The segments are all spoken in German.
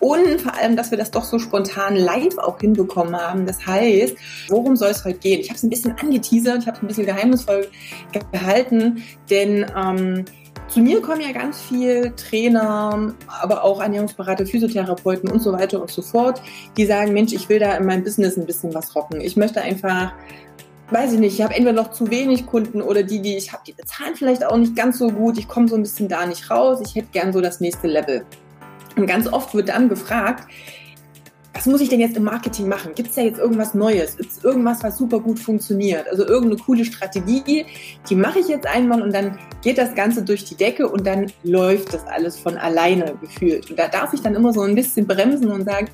und vor allem, dass wir das doch so spontan live auch hinbekommen haben. Das heißt, worum soll es heute gehen? Ich habe es ein bisschen angeteasert, ich habe es ein bisschen geheimnisvoll gehalten, denn ähm, zu mir kommen ja ganz viel Trainer, aber auch Ernährungsberater, Physiotherapeuten und so weiter und so fort, die sagen, Mensch, ich will da in meinem Business ein bisschen was rocken. Ich möchte einfach weiß ich nicht, ich habe entweder noch zu wenig Kunden oder die, die ich habe, die bezahlen vielleicht auch nicht ganz so gut. Ich komme so ein bisschen da nicht raus. Ich hätte gern so das nächste Level. Und ganz oft wird dann gefragt, was muss ich denn jetzt im Marketing machen? Gibt es da jetzt irgendwas Neues? Es irgendwas, was super gut funktioniert? Also irgendeine coole Strategie, die mache ich jetzt einmal und dann geht das Ganze durch die Decke und dann läuft das alles von alleine gefühlt. Und da darf ich dann immer so ein bisschen bremsen und sagen,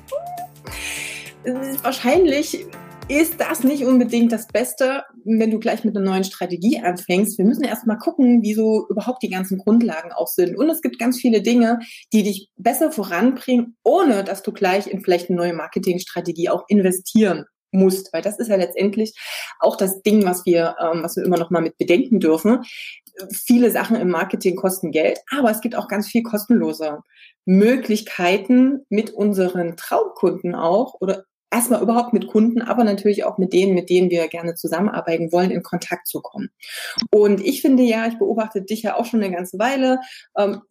hm, wahrscheinlich ist das nicht unbedingt das Beste, wenn du gleich mit einer neuen Strategie anfängst. Wir müssen erst mal gucken, wie so überhaupt die ganzen Grundlagen auch sind. Und es gibt ganz viele Dinge, die dich besser voranbringen, ohne dass du gleich in vielleicht eine neue Marketingstrategie auch investieren musst, weil das ist ja letztendlich auch das Ding, was wir, ähm, was wir immer noch mal mit bedenken dürfen. Viele Sachen im Marketing kosten Geld, aber es gibt auch ganz viel kostenlose Möglichkeiten mit unseren Traumkunden auch oder erstmal überhaupt mit Kunden, aber natürlich auch mit denen, mit denen wir gerne zusammenarbeiten wollen, in Kontakt zu kommen. Und ich finde ja, ich beobachte dich ja auch schon eine ganze Weile. Ähm,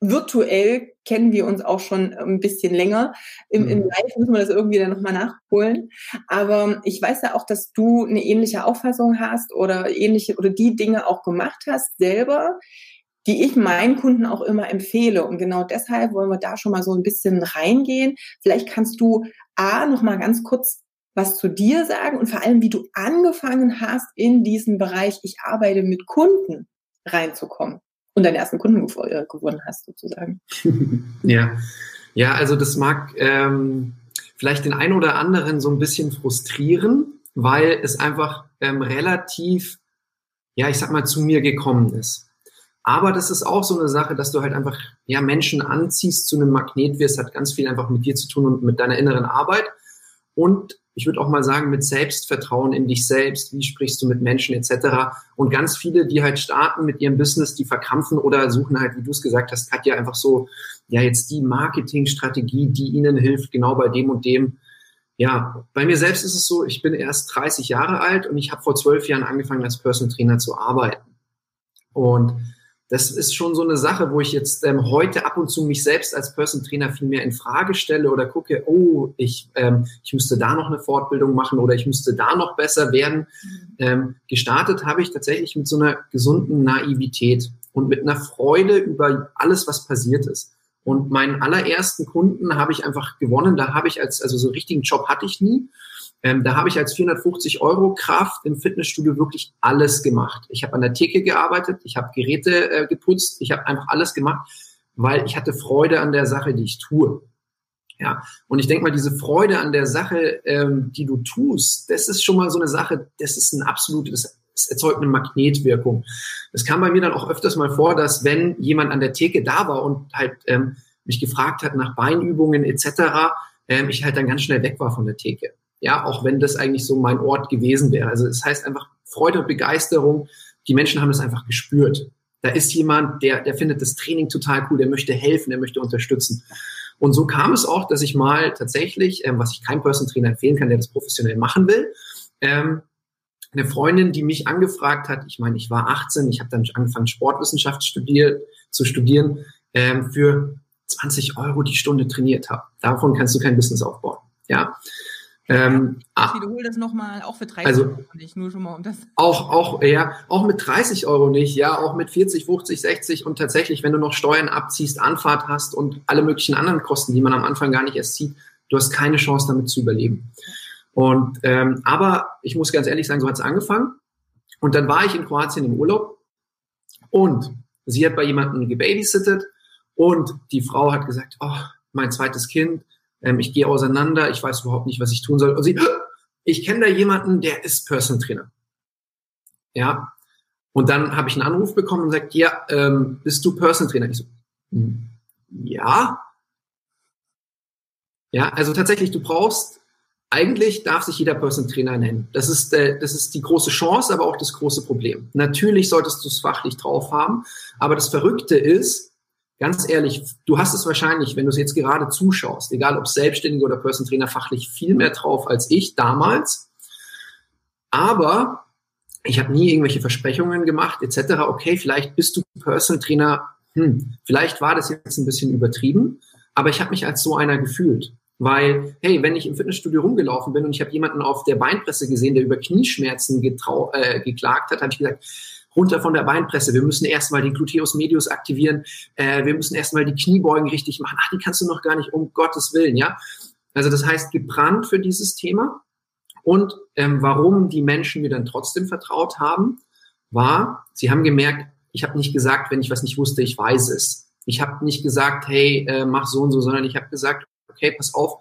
virtuell kennen wir uns auch schon ein bisschen länger. Im, im mhm. Live müssen wir das irgendwie dann nochmal nachholen. Aber ich weiß ja auch, dass du eine ähnliche Auffassung hast oder ähnliche oder die Dinge auch gemacht hast selber, die ich meinen Kunden auch immer empfehle. Und genau deshalb wollen wir da schon mal so ein bisschen reingehen. Vielleicht kannst du A, noch mal ganz kurz was zu dir sagen und vor allem, wie du angefangen hast, in diesen Bereich, ich arbeite mit Kunden reinzukommen und deinen ersten Kunden äh, gewonnen hast, sozusagen. ja. Ja, also das mag ähm, vielleicht den einen oder anderen so ein bisschen frustrieren, weil es einfach ähm, relativ, ja, ich sag mal, zu mir gekommen ist. Aber das ist auch so eine Sache, dass du halt einfach ja Menschen anziehst, zu einem Magnet wirst, hat ganz viel einfach mit dir zu tun und mit deiner inneren Arbeit. Und ich würde auch mal sagen, mit Selbstvertrauen in dich selbst, wie sprichst du mit Menschen etc. Und ganz viele, die halt starten mit ihrem Business, die verkrampfen oder suchen halt, wie du es gesagt hast, Katja, einfach so, ja, jetzt die Marketingstrategie, die ihnen hilft, genau bei dem und dem. Ja, bei mir selbst ist es so, ich bin erst 30 Jahre alt und ich habe vor zwölf Jahren angefangen, als Personal Trainer zu arbeiten. Und das ist schon so eine Sache, wo ich jetzt ähm, heute ab und zu mich selbst als Person Trainer viel mehr in Frage stelle oder gucke, oh, ich, ähm, ich müsste da noch eine Fortbildung machen oder ich müsste da noch besser werden. Mhm. Ähm, gestartet habe ich tatsächlich mit so einer gesunden Naivität und mit einer Freude über alles, was passiert ist. Und meinen allerersten Kunden habe ich einfach gewonnen. Da habe ich als, also so einen richtigen Job hatte ich nie. Ähm, da habe ich als 450 Euro Kraft im Fitnessstudio wirklich alles gemacht. Ich habe an der Theke gearbeitet, ich habe Geräte äh, geputzt, ich habe einfach alles gemacht, weil ich hatte Freude an der Sache, die ich tue. Ja, und ich denke mal, diese Freude an der Sache, ähm, die du tust, das ist schon mal so eine Sache, das ist ein absolutes, es erzeugt eine Magnetwirkung. Es kam bei mir dann auch öfters mal vor, dass wenn jemand an der Theke da war und halt ähm, mich gefragt hat nach Beinübungen etc., ähm, ich halt dann ganz schnell weg war von der Theke. Ja, auch wenn das eigentlich so mein Ort gewesen wäre. Also es heißt einfach Freude und Begeisterung. Die Menschen haben das einfach gespürt. Da ist jemand, der, der findet das Training total cool, der möchte helfen, der möchte unterstützen. Und so kam es auch, dass ich mal tatsächlich, ähm, was ich keinem Person Trainer empfehlen kann, der das professionell machen will, ähm, eine Freundin, die mich angefragt hat, ich meine, ich war 18, ich habe dann angefangen, Sportwissenschaft studiert, zu studieren, ähm, für 20 Euro die Stunde trainiert habe. Davon kannst du kein Business aufbauen. Ja. Ähm, ich ah. wiederhole das nochmal, auch für 30 also, Euro nicht, nur schon mal um das. Auch, auch, ja, auch mit 30 Euro nicht, ja, auch mit 40, 50, 60 und tatsächlich, wenn du noch Steuern abziehst, Anfahrt hast und alle möglichen anderen Kosten, die man am Anfang gar nicht erst sieht, du hast keine Chance damit zu überleben. Und ähm, aber ich muss ganz ehrlich sagen, so hat es angefangen. Und dann war ich in Kroatien im Urlaub und sie hat bei jemandem gebabysittet und die Frau hat gesagt, oh, mein zweites Kind, ähm, ich gehe auseinander, ich weiß überhaupt nicht, was ich tun soll. Und sie, ich kenne da jemanden, der ist Person Trainer. Ja. Und dann habe ich einen Anruf bekommen und sagt, ja, ähm, bist du Personal Trainer? Ich so, hm, ja. Ja, also tatsächlich, du brauchst, eigentlich darf sich jeder Personal Trainer nennen. Das ist, äh, das ist die große Chance, aber auch das große Problem. Natürlich solltest du es fachlich drauf haben, aber das Verrückte ist, ganz ehrlich, du hast es wahrscheinlich, wenn du es jetzt gerade zuschaust, egal ob Selbstständige oder Personal Trainer, fachlich viel mehr drauf als ich damals. Aber ich habe nie irgendwelche Versprechungen gemacht, etc. Okay, vielleicht bist du Personal Trainer, hm, vielleicht war das jetzt ein bisschen übertrieben, aber ich habe mich als so einer gefühlt. Weil, hey, wenn ich im Fitnessstudio rumgelaufen bin und ich habe jemanden auf der Beinpresse gesehen, der über Knieschmerzen äh, geklagt hat, habe ich gesagt, runter von der Beinpresse. Wir müssen erstmal den Gluteus medius aktivieren. Äh, wir müssen erstmal die Kniebeugen richtig machen. Ach, die kannst du noch gar nicht, um Gottes Willen, ja. Also das heißt, gebrannt für dieses Thema. Und ähm, warum die Menschen mir dann trotzdem vertraut haben, war, sie haben gemerkt, ich habe nicht gesagt, wenn ich was nicht wusste, ich weiß es. Ich habe nicht gesagt, hey, äh, mach so und so, sondern ich habe gesagt, okay, pass auf,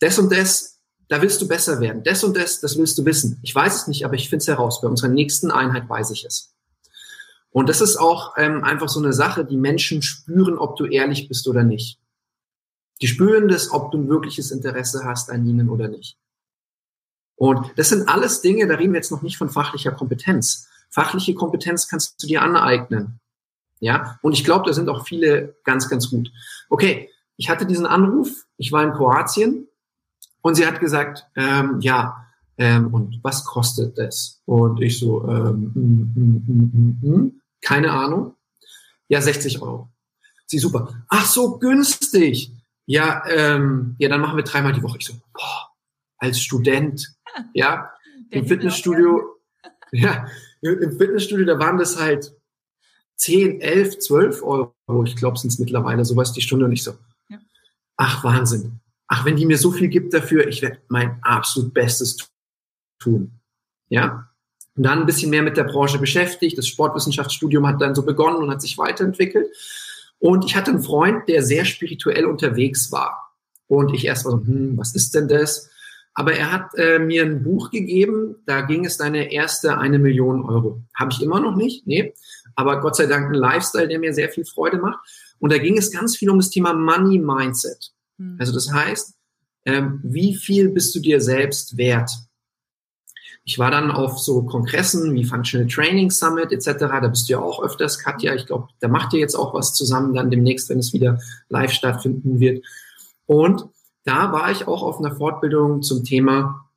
das und das, da willst du besser werden. Das und das, das willst du wissen. Ich weiß es nicht, aber ich finde es heraus. Bei unserer nächsten Einheit weiß ich es. Und das ist auch ähm, einfach so eine Sache, die Menschen spüren, ob du ehrlich bist oder nicht. Die spüren das, ob du ein wirkliches Interesse hast an ihnen oder nicht. Und das sind alles Dinge, da reden wir jetzt noch nicht von fachlicher Kompetenz. Fachliche Kompetenz kannst du dir aneignen. Ja, und ich glaube, da sind auch viele ganz, ganz gut. Okay, ich hatte diesen Anruf, ich war in Kroatien und sie hat gesagt, ähm, ja, ähm, und was kostet das? Und ich so, ähm, mm, mm, mm, keine Ahnung. Ja, 60 Euro. Sie super. Ach so, günstig. Ja, ähm, ja, dann machen wir dreimal die Woche. Ich so, boah, als Student, ja, im Fitnessstudio, ja, im Fitnessstudio, da waren das halt 10, 11, 12 Euro. Ich glaube, sind es mittlerweile sowas die Stunde und ich so, ach Wahnsinn, ach wenn die mir so viel gibt dafür, ich werde mein absolut Bestes tun. Ja, und dann ein bisschen mehr mit der Branche beschäftigt. Das Sportwissenschaftsstudium hat dann so begonnen und hat sich weiterentwickelt. Und ich hatte einen Freund, der sehr spirituell unterwegs war. Und ich erst war so, hm, was ist denn das? Aber er hat äh, mir ein Buch gegeben, da ging es deine erste eine Million Euro. Habe ich immer noch nicht, nee. Aber Gott sei Dank ein Lifestyle, der mir sehr viel Freude macht. Und da ging es ganz viel um das Thema Money Mindset. Mhm. Also das heißt, ähm, wie viel bist du dir selbst wert? Ich war dann auf so Kongressen wie Functional Training Summit etc. Da bist du ja auch öfters, Katja. Ich glaube, da macht ihr jetzt auch was zusammen dann demnächst, wenn es wieder live stattfinden wird. Und da war ich auch auf einer Fortbildung zum Thema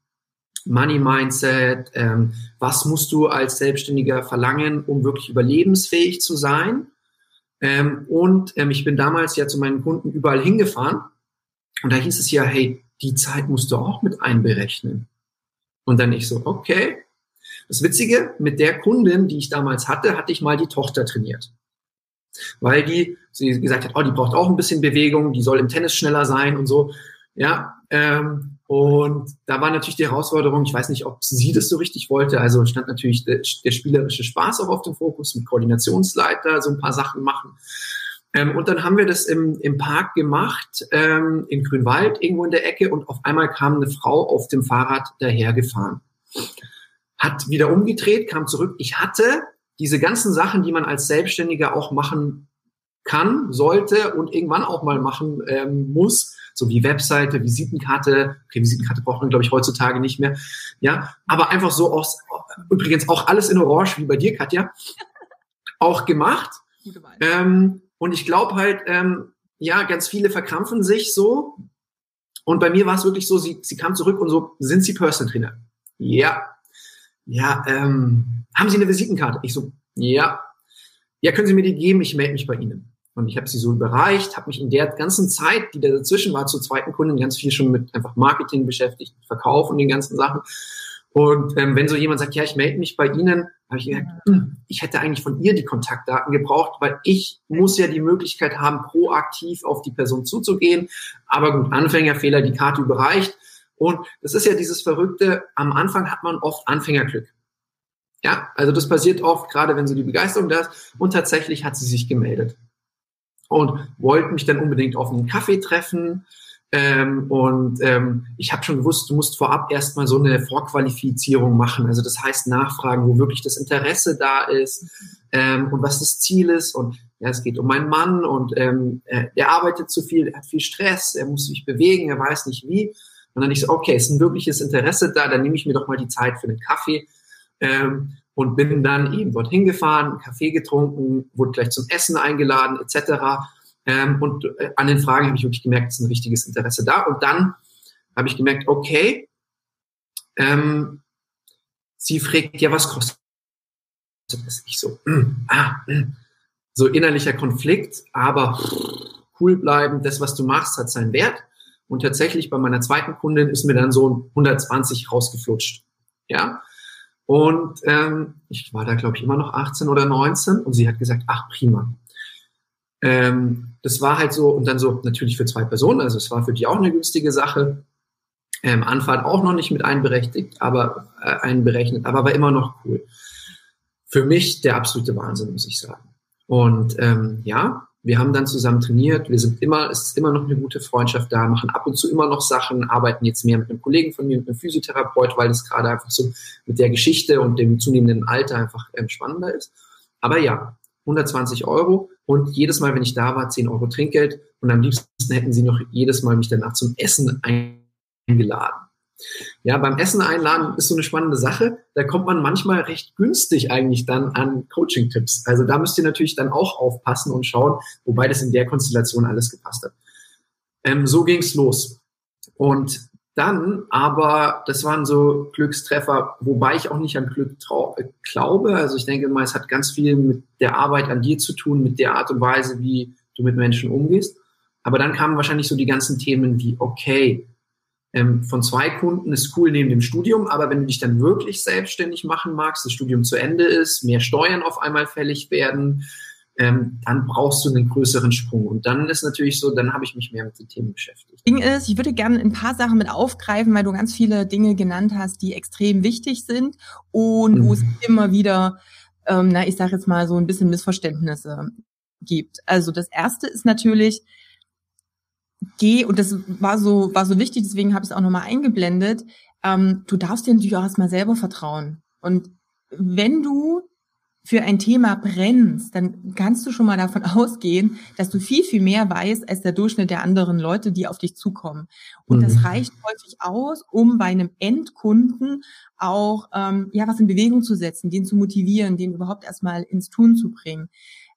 Money Mindset. Ähm, was musst du als Selbstständiger verlangen, um wirklich überlebensfähig zu sein? Ähm, und ähm, ich bin damals ja zu meinen Kunden überall hingefahren. Und da hieß es ja, hey, die Zeit musst du auch mit einberechnen. Und dann ich so, okay. Das Witzige, mit der Kundin, die ich damals hatte, hatte ich mal die Tochter trainiert. Weil die, sie gesagt hat, oh, die braucht auch ein bisschen Bewegung, die soll im Tennis schneller sein und so. Ja, ähm, und da war natürlich die Herausforderung, ich weiß nicht, ob sie das so richtig wollte, also stand natürlich der, der spielerische Spaß auch auf dem Fokus, mit Koordinationsleiter so ein paar Sachen machen. Ähm, und dann haben wir das im, im Park gemacht, ähm, in Grünwald, irgendwo in der Ecke, und auf einmal kam eine Frau auf dem Fahrrad dahergefahren. Hat wieder umgedreht, kam zurück. Ich hatte diese ganzen Sachen, die man als Selbstständiger auch machen kann, sollte und irgendwann auch mal machen ähm, muss, so wie Webseite, Visitenkarte. Okay, Visitenkarte braucht man, glaube ich, heutzutage nicht mehr. Ja, aber einfach so aus, übrigens auch alles in Orange, wie bei dir, Katja, auch gemacht. Ähm, und ich glaube halt, ähm, ja, ganz viele verkrampfen sich so. Und bei mir war es wirklich so, sie, sie kam zurück und so, sind Sie Personal Trainer? Ja. Ja, ähm, haben Sie eine Visitenkarte? Ich so, ja. Ja, können Sie mir die geben? Ich melde mich bei Ihnen. Und ich habe sie so überreicht, habe mich in der ganzen Zeit, die da dazwischen war, zur zweiten Kundin ganz viel schon mit einfach Marketing beschäftigt, Verkauf und den ganzen Sachen. Und ähm, wenn so jemand sagt, ja, ich melde mich bei Ihnen, habe ich gesagt, hm, ich hätte eigentlich von ihr die Kontaktdaten gebraucht, weil ich muss ja die Möglichkeit haben, proaktiv auf die Person zuzugehen. Aber gut, Anfängerfehler, die Karte überreicht. Und das ist ja dieses Verrückte, am Anfang hat man oft Anfängerglück. Ja, also das passiert oft, gerade wenn so die Begeisterung da ist. Und tatsächlich hat sie sich gemeldet und wollte mich dann unbedingt auf einen Kaffee treffen. Ähm, und ähm, ich habe schon gewusst, du musst vorab erstmal so eine Vorqualifizierung machen. Also das heißt nachfragen, wo wirklich das Interesse da ist ähm, und was das Ziel ist. Und ja, es geht um meinen Mann und ähm, er, er arbeitet zu viel, er hat viel Stress, er muss sich bewegen, er weiß nicht wie. Und dann ich so, okay, ist ein wirkliches Interesse da, dann nehme ich mir doch mal die Zeit für einen Kaffee ähm, und bin dann eben dorthin gefahren, Kaffee getrunken, wurde gleich zum Essen eingeladen etc. Ähm, und äh, an den Fragen habe ich wirklich gemerkt, es ist ein richtiges Interesse da. Und dann habe ich gemerkt, okay, ähm, sie fragt, ja, was kostet das? Ich so, mm, ah, mm. so innerlicher Konflikt, aber cool bleiben, das, was du machst, hat seinen Wert. Und tatsächlich bei meiner zweiten Kundin ist mir dann so 120 rausgeflutscht. Ja. Und ähm, ich war da, glaube ich, immer noch 18 oder 19 und sie hat gesagt, ach prima. Ähm, das war halt so, und dann so natürlich für zwei Personen, also es war für die auch eine günstige Sache. Ähm, Anfahrt auch noch nicht mit einberechtigt, aber äh, einberechnet, aber war immer noch cool. Für mich der absolute Wahnsinn, muss ich sagen. Und ähm, ja, wir haben dann zusammen trainiert. Wir sind immer, es ist immer noch eine gute Freundschaft da, machen ab und zu immer noch Sachen, arbeiten jetzt mehr mit einem Kollegen von mir, mit einem Physiotherapeut, weil das gerade einfach so mit der Geschichte und dem zunehmenden Alter einfach ähm, spannender ist. Aber ja, 120 Euro und jedes Mal, wenn ich da war, 10 Euro Trinkgeld und am liebsten hätten sie noch jedes Mal mich danach zum Essen eingeladen. Ja, beim Essen einladen ist so eine spannende Sache. Da kommt man manchmal recht günstig eigentlich dann an Coaching-Tipps. Also da müsst ihr natürlich dann auch aufpassen und schauen, wobei das in der Konstellation alles gepasst hat. Ähm, so ging's los. Und dann aber, das waren so Glückstreffer, wobei ich auch nicht an Glück glaube. Also ich denke mal, es hat ganz viel mit der Arbeit an dir zu tun, mit der Art und Weise, wie du mit Menschen umgehst. Aber dann kamen wahrscheinlich so die ganzen Themen wie, okay, ähm, von zwei Kunden ist cool neben dem Studium, aber wenn du dich dann wirklich selbstständig machen magst, das Studium zu Ende ist, mehr Steuern auf einmal fällig werden, ähm, dann brauchst du einen größeren Sprung. Und dann ist natürlich so, dann habe ich mich mehr mit den Themen beschäftigt. Ding ist, ich würde gerne ein paar Sachen mit aufgreifen, weil du ganz viele Dinge genannt hast, die extrem wichtig sind und mhm. wo es immer wieder, ähm, na, ich sage jetzt mal so ein bisschen Missverständnisse gibt. Also das erste ist natürlich, geh, und das war so, war so wichtig, deswegen habe ich es auch nochmal eingeblendet, ähm, du darfst dir natürlich auch erstmal selber vertrauen. Und wenn du für ein Thema brennst, dann kannst du schon mal davon ausgehen, dass du viel, viel mehr weißt als der Durchschnitt der anderen Leute, die auf dich zukommen. Und mhm. das reicht häufig aus, um bei einem Endkunden auch ähm, ja was in Bewegung zu setzen, den zu motivieren, den überhaupt erstmal ins Tun zu bringen.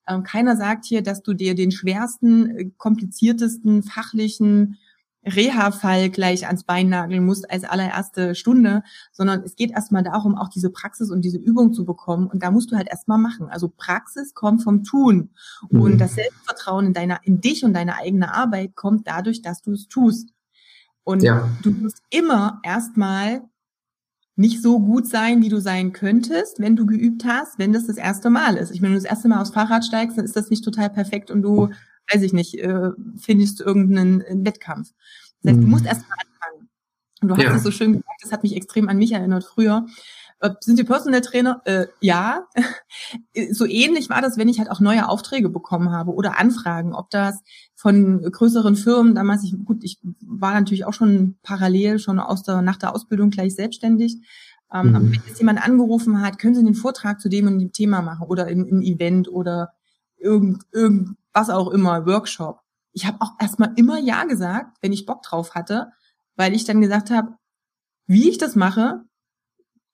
Ähm, keiner sagt hier, dass du dir den schwersten, äh, kompliziertesten fachlichen Reha-Fall gleich ans Bein nageln musst als allererste Stunde, sondern es geht erstmal darum, auch diese Praxis und diese Übung zu bekommen. Und da musst du halt erstmal machen. Also Praxis kommt vom Tun. Mhm. Und das Selbstvertrauen in deiner, in dich und deine eigene Arbeit kommt dadurch, dass du es tust. Und ja. du musst immer erstmal nicht so gut sein, wie du sein könntest, wenn du geübt hast, wenn das das erste Mal ist. Ich meine, wenn du das erste Mal aufs Fahrrad steigst, dann ist das nicht total perfekt und du, weiß ich nicht, äh, findest irgendeinen äh, Wettkampf. Das heißt, du musst mhm. erst mal anfangen. Und du hast ja. es so schön gesagt, das hat mich extrem an mich erinnert früher. Äh, sind Sie Personal Trainer? Äh, ja. so ähnlich war das, wenn ich halt auch neue Aufträge bekommen habe oder Anfragen, ob das von größeren Firmen, damals, ich, gut, ich war natürlich auch schon parallel, schon aus der, nach der Ausbildung gleich selbstständig. Ähm, mhm. Wenn jetzt jemand angerufen hat, können Sie einen Vortrag zu dem und dem Thema machen oder ein Event oder irgend, irgend was auch immer, Workshop. Ich habe auch erstmal immer Ja gesagt, wenn ich Bock drauf hatte, weil ich dann gesagt habe, wie ich das mache,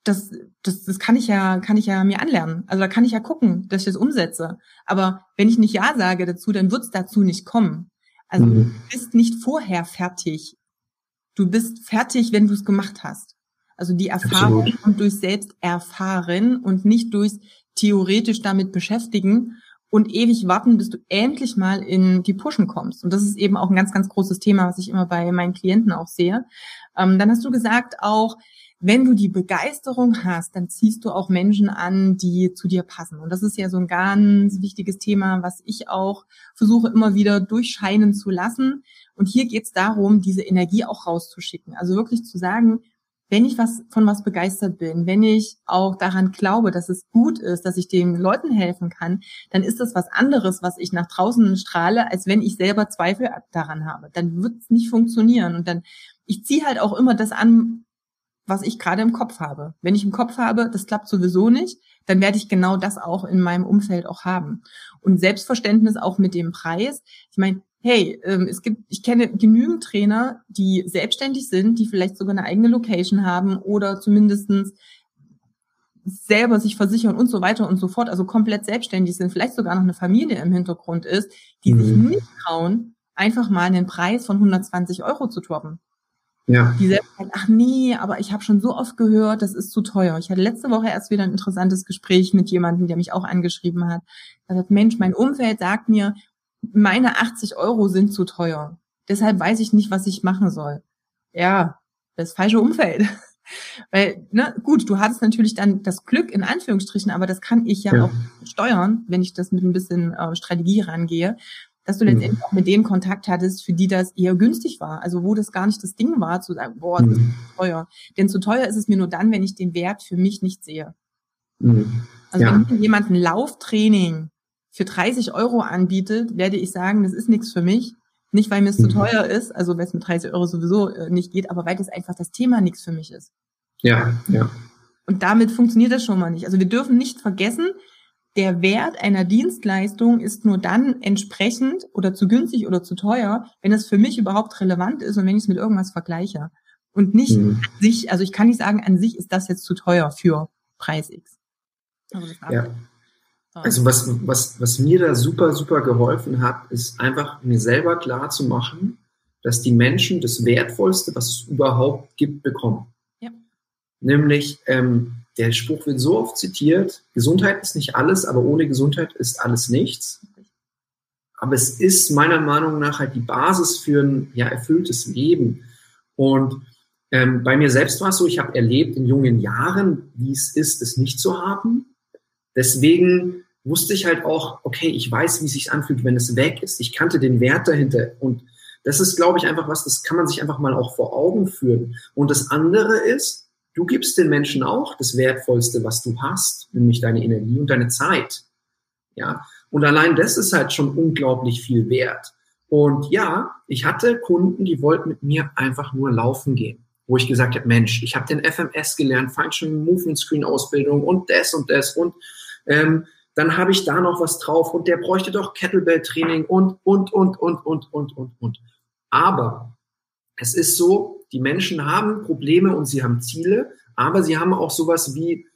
das, das, das kann ich ja, kann ich ja mir anlernen. Also da kann ich ja gucken, dass ich das umsetze. Aber wenn ich nicht Ja sage dazu, dann wird es dazu nicht kommen. Also mhm. du bist nicht vorher fertig. Du bist fertig, wenn du es gemacht hast. Also die Erfahrung Absolut. kommt durch selbst erfahren und nicht durch theoretisch damit beschäftigen und ewig warten, bis du endlich mal in die Pushen kommst. Und das ist eben auch ein ganz, ganz großes Thema, was ich immer bei meinen Klienten auch sehe. Ähm, dann hast du gesagt auch, wenn du die Begeisterung hast, dann ziehst du auch Menschen an, die zu dir passen. Und das ist ja so ein ganz wichtiges Thema, was ich auch versuche immer wieder durchscheinen zu lassen. Und hier geht es darum, diese Energie auch rauszuschicken. Also wirklich zu sagen, wenn ich was von was begeistert bin, wenn ich auch daran glaube, dass es gut ist, dass ich den Leuten helfen kann, dann ist das was anderes, was ich nach draußen strahle, als wenn ich selber Zweifel daran habe. Dann wird es nicht funktionieren. Und dann, ich ziehe halt auch immer das an, was ich gerade im Kopf habe. Wenn ich im Kopf habe, das klappt sowieso nicht, dann werde ich genau das auch in meinem Umfeld auch haben. Und Selbstverständnis auch mit dem Preis. Ich meine, hey, ähm, es gibt, ich kenne genügend Trainer, die selbstständig sind, die vielleicht sogar eine eigene Location haben oder zumindestens selber sich versichern und so weiter und so fort, also komplett selbstständig sind, vielleicht sogar noch eine Familie im Hintergrund ist, die mhm. sich nicht trauen, einfach mal einen Preis von 120 Euro zu droppen. Ja. Die selbst sagen, ach nee, aber ich habe schon so oft gehört, das ist zu teuer. Ich hatte letzte Woche erst wieder ein interessantes Gespräch mit jemandem, der mich auch angeschrieben hat. Er sagt, Mensch, mein Umfeld sagt mir, meine 80 Euro sind zu teuer. Deshalb weiß ich nicht, was ich machen soll. Ja, das falsche Umfeld. Weil, ne, gut, du hattest natürlich dann das Glück in Anführungsstrichen, aber das kann ich ja, ja. auch steuern, wenn ich das mit ein bisschen äh, Strategie rangehe, dass du mhm. letztendlich auch mit denen Kontakt hattest, für die das eher günstig war. Also wo das gar nicht das Ding war, zu sagen, boah, das ist mhm. zu teuer. Denn zu teuer ist es mir nur dann, wenn ich den Wert für mich nicht sehe. Mhm. Also ja. wenn jemand ein Lauftraining für 30 Euro anbietet, werde ich sagen, das ist nichts für mich. Nicht, weil mir es mhm. zu teuer ist, also weil es mit 30 Euro sowieso äh, nicht geht, aber weil das einfach das Thema nichts für mich ist. Ja, ja. Und damit funktioniert das schon mal nicht. Also wir dürfen nicht vergessen, der Wert einer Dienstleistung ist nur dann entsprechend oder zu günstig oder zu teuer, wenn es für mich überhaupt relevant ist und wenn ich es mit irgendwas vergleiche. Und nicht mhm. an sich, also ich kann nicht sagen, an sich ist das jetzt zu teuer für Preis X. Also ja. Also was, was, was mir da super, super geholfen hat, ist einfach mir selber klar zu machen, dass die Menschen das Wertvollste, was es überhaupt gibt, bekommen. Ja. Nämlich, ähm, der Spruch wird so oft zitiert, Gesundheit ist nicht alles, aber ohne Gesundheit ist alles nichts. Aber es ist meiner Meinung nach halt die Basis für ein ja, erfülltes Leben. Und ähm, bei mir selbst war es so, ich habe erlebt in jungen Jahren, wie es ist, es nicht zu haben. Deswegen wusste ich halt auch, okay, ich weiß, wie es sich anfühlt, wenn es weg ist. Ich kannte den Wert dahinter. Und das ist, glaube ich, einfach was, das kann man sich einfach mal auch vor Augen führen. Und das andere ist, du gibst den Menschen auch das Wertvollste, was du hast, nämlich deine Energie und deine Zeit. Ja. Und allein das ist halt schon unglaublich viel wert. Und ja, ich hatte Kunden, die wollten mit mir einfach nur laufen gehen wo ich gesagt habe, Mensch, ich habe den FMS gelernt, Functional Movement Screen Ausbildung und das und das und ähm, dann habe ich da noch was drauf und der bräuchte doch Kettlebell Training und, und, und, und, und, und, und, und. Aber es ist so, die Menschen haben Probleme und sie haben Ziele, aber sie haben auch sowas wie,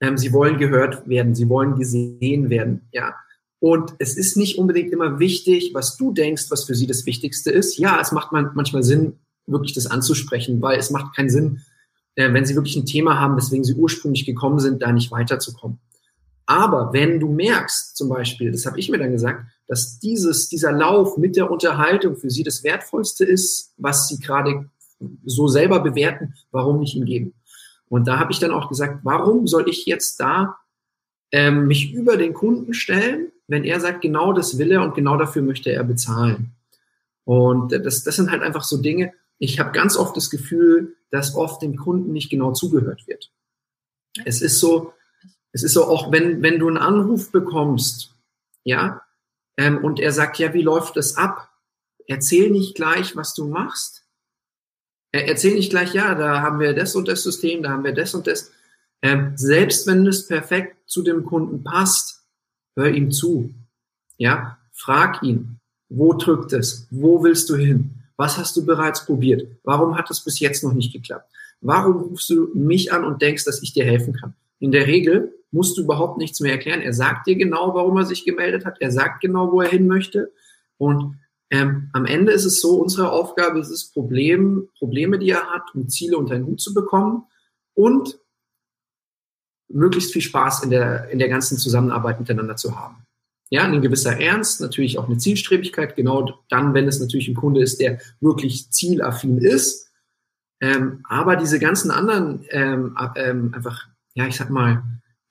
ähm, sie wollen gehört werden, sie wollen gesehen werden, ja. Und es ist nicht unbedingt immer wichtig, was du denkst, was für sie das Wichtigste ist. Ja, es macht man manchmal Sinn, wirklich das anzusprechen, weil es macht keinen Sinn, äh, wenn sie wirklich ein Thema haben, weswegen sie ursprünglich gekommen sind, da nicht weiterzukommen. Aber wenn du merkst, zum Beispiel, das habe ich mir dann gesagt, dass dieses, dieser Lauf mit der Unterhaltung für sie das Wertvollste ist, was sie gerade so selber bewerten, warum nicht ihm geben? Und da habe ich dann auch gesagt, warum soll ich jetzt da ähm, mich über den Kunden stellen, wenn er sagt, genau das will er und genau dafür möchte er bezahlen? Und das, das sind halt einfach so Dinge, ich habe ganz oft das Gefühl, dass oft dem Kunden nicht genau zugehört wird. Es ist so, es ist so auch, wenn, wenn du einen Anruf bekommst, ja, ähm, und er sagt, ja, wie läuft das ab? Erzähl nicht gleich, was du machst. Erzähl nicht gleich, ja, da haben wir das und das System, da haben wir das und das. Ähm, selbst wenn es perfekt zu dem Kunden passt, hör ihm zu. Ja, frag ihn, wo drückt es? Wo willst du hin? Was hast du bereits probiert? Warum hat es bis jetzt noch nicht geklappt? Warum rufst du mich an und denkst, dass ich dir helfen kann? In der Regel musst du überhaupt nichts mehr erklären. Er sagt dir genau, warum er sich gemeldet hat. Er sagt genau, wo er hin möchte. Und ähm, am Ende ist es so, unsere Aufgabe ist es, Problem, Probleme, die er hat, um Ziele unter den Hut zu bekommen und möglichst viel Spaß in der, in der ganzen Zusammenarbeit miteinander zu haben. Ja, ein gewisser Ernst, natürlich auch eine Zielstrebigkeit, genau dann, wenn es natürlich ein Kunde ist, der wirklich zielaffin ist. Ähm, aber diese ganzen anderen ähm, ähm, einfach, ja, ich sag mal,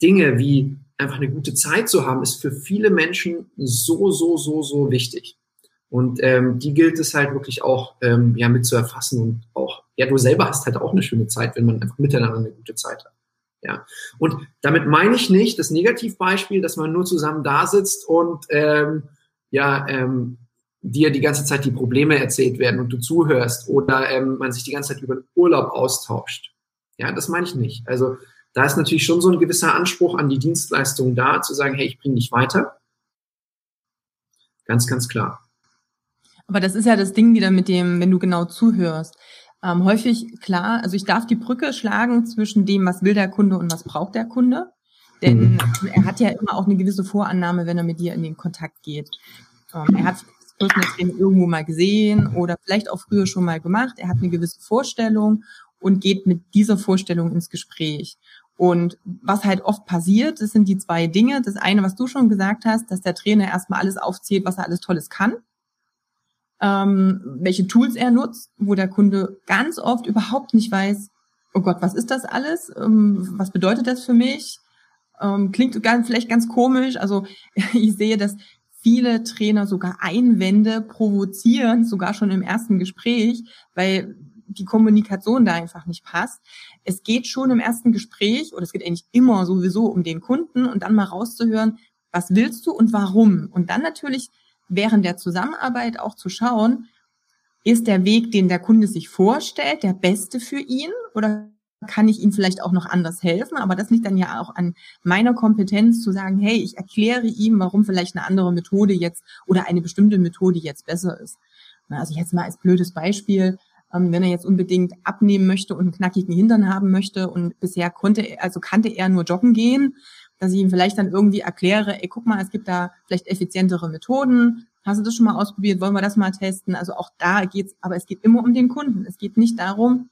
Dinge wie einfach eine gute Zeit zu haben, ist für viele Menschen so, so, so, so wichtig. Und ähm, die gilt es halt wirklich auch ähm, ja, mit zu erfassen und auch ja, du selber hast halt auch eine schöne Zeit, wenn man einfach miteinander eine gute Zeit hat. Ja. Und damit meine ich nicht das Negativbeispiel, dass man nur zusammen da sitzt und ähm, ja, ähm, dir die ganze Zeit die Probleme erzählt werden und du zuhörst oder ähm, man sich die ganze Zeit über den Urlaub austauscht. Ja, das meine ich nicht. Also da ist natürlich schon so ein gewisser Anspruch an die Dienstleistung da, zu sagen, hey, ich bringe dich weiter. Ganz, ganz klar. Aber das ist ja das Ding wieder mit dem, wenn du genau zuhörst. Ähm, häufig klar, also ich darf die Brücke schlagen zwischen dem, was will der Kunde und was braucht der Kunde. Denn mhm. er hat ja immer auch eine gewisse Vorannahme, wenn er mit dir in den Kontakt geht. Ähm, er hat Training irgendwo mal gesehen oder vielleicht auch früher schon mal gemacht. Er hat eine gewisse Vorstellung und geht mit dieser Vorstellung ins Gespräch. Und was halt oft passiert, das sind die zwei Dinge. Das eine, was du schon gesagt hast, dass der Trainer erstmal alles aufzählt, was er alles Tolles kann, ähm, welche Tools er nutzt, wo der Kunde ganz oft überhaupt nicht weiß, oh Gott, was ist das alles? Ähm, was bedeutet das für mich? Ähm, klingt ganz, vielleicht ganz komisch. Also ich sehe, dass viele Trainer sogar Einwände provozieren, sogar schon im ersten Gespräch, weil die Kommunikation da einfach nicht passt. Es geht schon im ersten Gespräch, oder es geht eigentlich immer sowieso um den Kunden und dann mal rauszuhören, was willst du und warum? Und dann natürlich während der Zusammenarbeit auch zu schauen, ist der Weg, den der Kunde sich vorstellt, der beste für ihn oder kann ich ihm vielleicht auch noch anders helfen? Aber das liegt dann ja auch an meiner Kompetenz zu sagen, hey, ich erkläre ihm, warum vielleicht eine andere Methode jetzt oder eine bestimmte Methode jetzt besser ist. Also jetzt mal als blödes Beispiel, wenn er jetzt unbedingt abnehmen möchte und einen knackigen Hintern haben möchte und bisher konnte, also kannte er nur joggen gehen, dass ich ihm vielleicht dann irgendwie erkläre, ey, guck mal, es gibt da vielleicht effizientere Methoden. Hast du das schon mal ausprobiert? Wollen wir das mal testen? Also auch da geht's, aber es geht immer um den Kunden. Es geht nicht darum,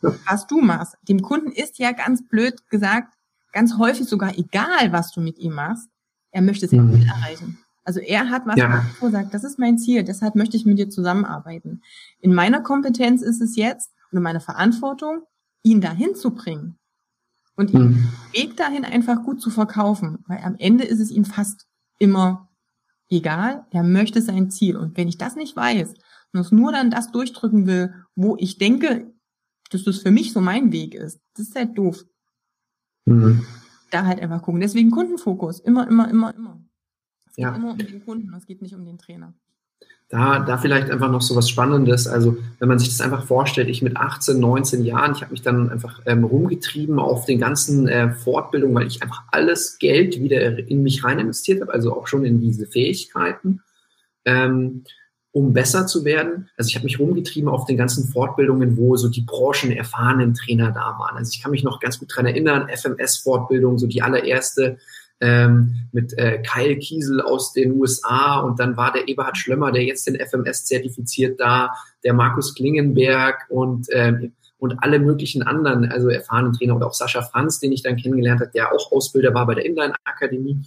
was du machst. Dem Kunden ist ja ganz blöd gesagt, ganz häufig sogar egal, was du mit ihm machst. Er möchte es ja mhm. erreichen. Also er hat was ja. sagt, das ist mein Ziel, deshalb möchte ich mit dir zusammenarbeiten. In meiner Kompetenz ist es jetzt, oder meine Verantwortung, ihn dahin zu bringen und ihn mhm. Weg dahin einfach gut zu verkaufen, weil am Ende ist es ihm fast immer egal, er möchte sein Ziel. Und wenn ich das nicht weiß und es nur dann das durchdrücken will, wo ich denke, dass das für mich so mein Weg ist, das ist halt doof. Mhm. Da halt einfach gucken. Deswegen Kundenfokus. Immer, immer, immer, immer. Es ja. geht immer um den Kunden, es geht nicht um den Trainer. Da, da vielleicht einfach noch so was Spannendes. Also, wenn man sich das einfach vorstellt, ich mit 18, 19 Jahren, ich habe mich dann einfach ähm, rumgetrieben auf den ganzen äh, Fortbildungen, weil ich einfach alles Geld wieder in mich rein investiert habe, also auch schon in diese Fähigkeiten, ähm, um besser zu werden. Also, ich habe mich rumgetrieben auf den ganzen Fortbildungen, wo so die branchenerfahrenen Trainer da waren. Also, ich kann mich noch ganz gut dran erinnern, FMS-Fortbildung, so die allererste, ähm, mit äh, Kyle Kiesel aus den USA und dann war der Eberhard Schlömmer, der jetzt den FMS zertifiziert da, der Markus Klingenberg und ähm, und alle möglichen anderen, also erfahrenen Trainer oder auch Sascha Franz, den ich dann kennengelernt habe, der auch Ausbilder war bei der Inline Akademie.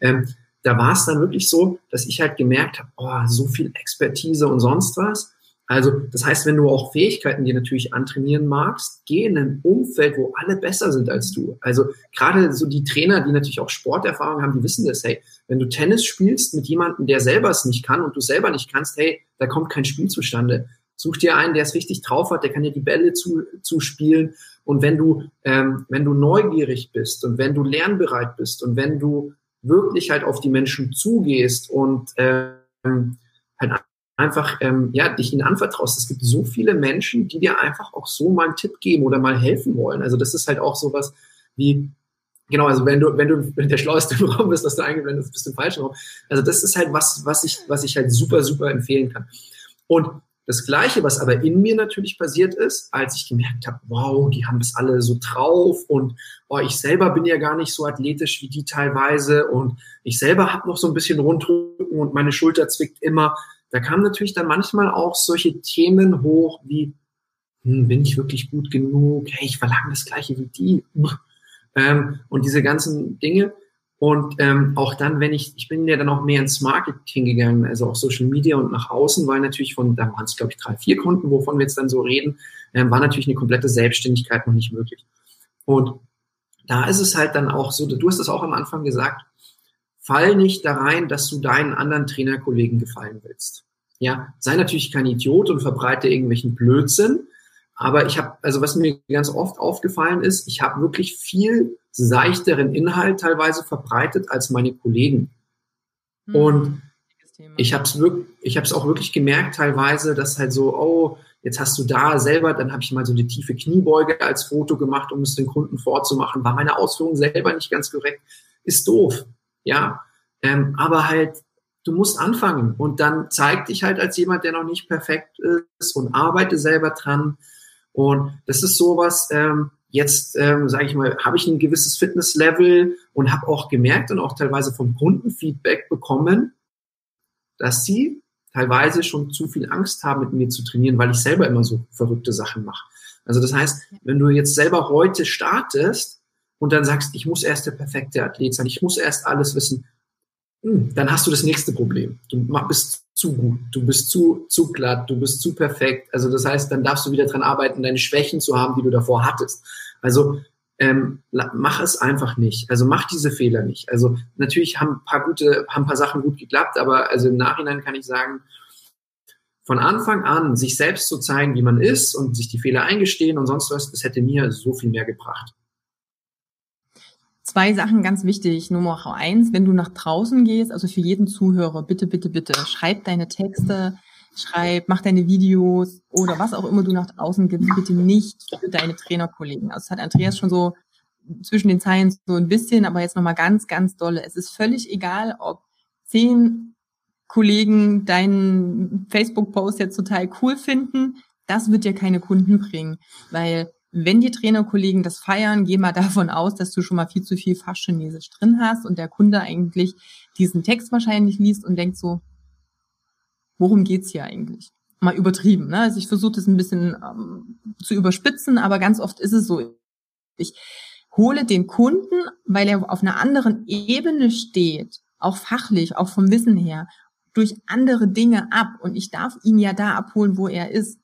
Ähm, da war es dann wirklich so, dass ich halt gemerkt habe, oh, so viel Expertise und sonst was. Also das heißt, wenn du auch Fähigkeiten dir natürlich antrainieren magst, geh in ein Umfeld, wo alle besser sind als du. Also gerade so die Trainer, die natürlich auch Sporterfahrung haben, die wissen das, hey, wenn du Tennis spielst mit jemandem, der selber es nicht kann und du selber nicht kannst, hey, da kommt kein Spiel zustande. Such dir einen, der es richtig drauf hat, der kann dir die Bälle zu, zuspielen. Und wenn du, ähm, wenn du neugierig bist und wenn du lernbereit bist und wenn du wirklich halt auf die Menschen zugehst und ähm, halt einfach ähm, ja, dich ihnen anvertraust. Es gibt so viele Menschen, die dir einfach auch so mal einen Tipp geben oder mal helfen wollen. Also das ist halt auch sowas wie, genau, also wenn du, wenn du der schlaueste im Raum bist, dass du eingeblendet bist, bist du im falschen Raum. Also das ist halt was, was ich, was ich halt super, super empfehlen kann. Und das Gleiche, was aber in mir natürlich passiert ist, als ich gemerkt habe, wow, die haben das alle so drauf und oh, ich selber bin ja gar nicht so athletisch wie die teilweise und ich selber habe noch so ein bisschen Rundrücken und meine Schulter zwickt immer da kamen natürlich dann manchmal auch solche Themen hoch wie, hm, bin ich wirklich gut genug? Hey, ich verlange das Gleiche wie die. Ähm, und diese ganzen Dinge. Und ähm, auch dann, wenn ich, ich bin ja dann auch mehr ins Marketing gegangen, also auch Social Media und nach außen, weil natürlich von, da waren es glaube ich drei, vier Kunden, wovon wir jetzt dann so reden, ähm, war natürlich eine komplette Selbstständigkeit noch nicht möglich. Und da ist es halt dann auch so, du hast das auch am Anfang gesagt, fall nicht da rein, dass du deinen anderen Trainerkollegen gefallen willst. Ja, sei natürlich kein Idiot und verbreite irgendwelchen Blödsinn, Aber ich habe, also was mir ganz oft aufgefallen ist, ich habe wirklich viel seichteren Inhalt teilweise verbreitet als meine Kollegen. Mhm. Und ich habe es wirklich, ich habe es auch wirklich gemerkt teilweise, dass halt so, oh, jetzt hast du da selber, dann habe ich mal so eine tiefe Kniebeuge als Foto gemacht, um es den Kunden vorzumachen. War meine Ausführung selber nicht ganz korrekt, ist doof, ja. Ähm, aber halt, du musst anfangen und dann zeig dich halt als jemand, der noch nicht perfekt ist und arbeite selber dran. Und das ist sowas. Ähm, jetzt, ähm, sage ich mal, habe ich ein gewisses Fitnesslevel und habe auch gemerkt und auch teilweise vom Kunden Feedback bekommen, dass sie teilweise schon zu viel Angst haben, mit mir zu trainieren, weil ich selber immer so verrückte Sachen mache. Also das heißt, wenn du jetzt selber heute startest und dann sagst, ich muss erst der perfekte Athlet sein, ich muss erst alles wissen, hm, dann hast du das nächste Problem. Du bist zu gut, du bist zu, zu glatt, du bist zu perfekt. Also das heißt, dann darfst du wieder dran arbeiten, deine Schwächen zu haben, die du davor hattest. Also ähm, mach es einfach nicht. Also mach diese Fehler nicht. Also natürlich haben ein paar gute, haben ein paar Sachen gut geklappt, aber also im Nachhinein kann ich sagen, von Anfang an sich selbst zu zeigen, wie man ist und sich die Fehler eingestehen und sonst was, das hätte mir so viel mehr gebracht. Zwei Sachen ganz wichtig. Nummer eins, wenn du nach draußen gehst, also für jeden Zuhörer, bitte, bitte, bitte, schreib deine Texte, schreib, mach deine Videos oder was auch immer du nach draußen gibst, bitte nicht für deine Trainerkollegen. Also das hat Andreas schon so zwischen den Zeilen so ein bisschen, aber jetzt nochmal ganz, ganz dolle. Es ist völlig egal, ob zehn Kollegen deinen Facebook-Post jetzt total cool finden. Das wird dir keine Kunden bringen, weil wenn die Trainerkollegen das feiern, geh mal davon aus, dass du schon mal viel zu viel Fachchinesisch drin hast und der Kunde eigentlich diesen Text wahrscheinlich liest und denkt so, worum geht's hier eigentlich? Mal übertrieben. Ne? Also ich versuche das ein bisschen ähm, zu überspitzen, aber ganz oft ist es so. Ich hole den Kunden, weil er auf einer anderen Ebene steht, auch fachlich, auch vom Wissen her, durch andere Dinge ab. Und ich darf ihn ja da abholen, wo er ist.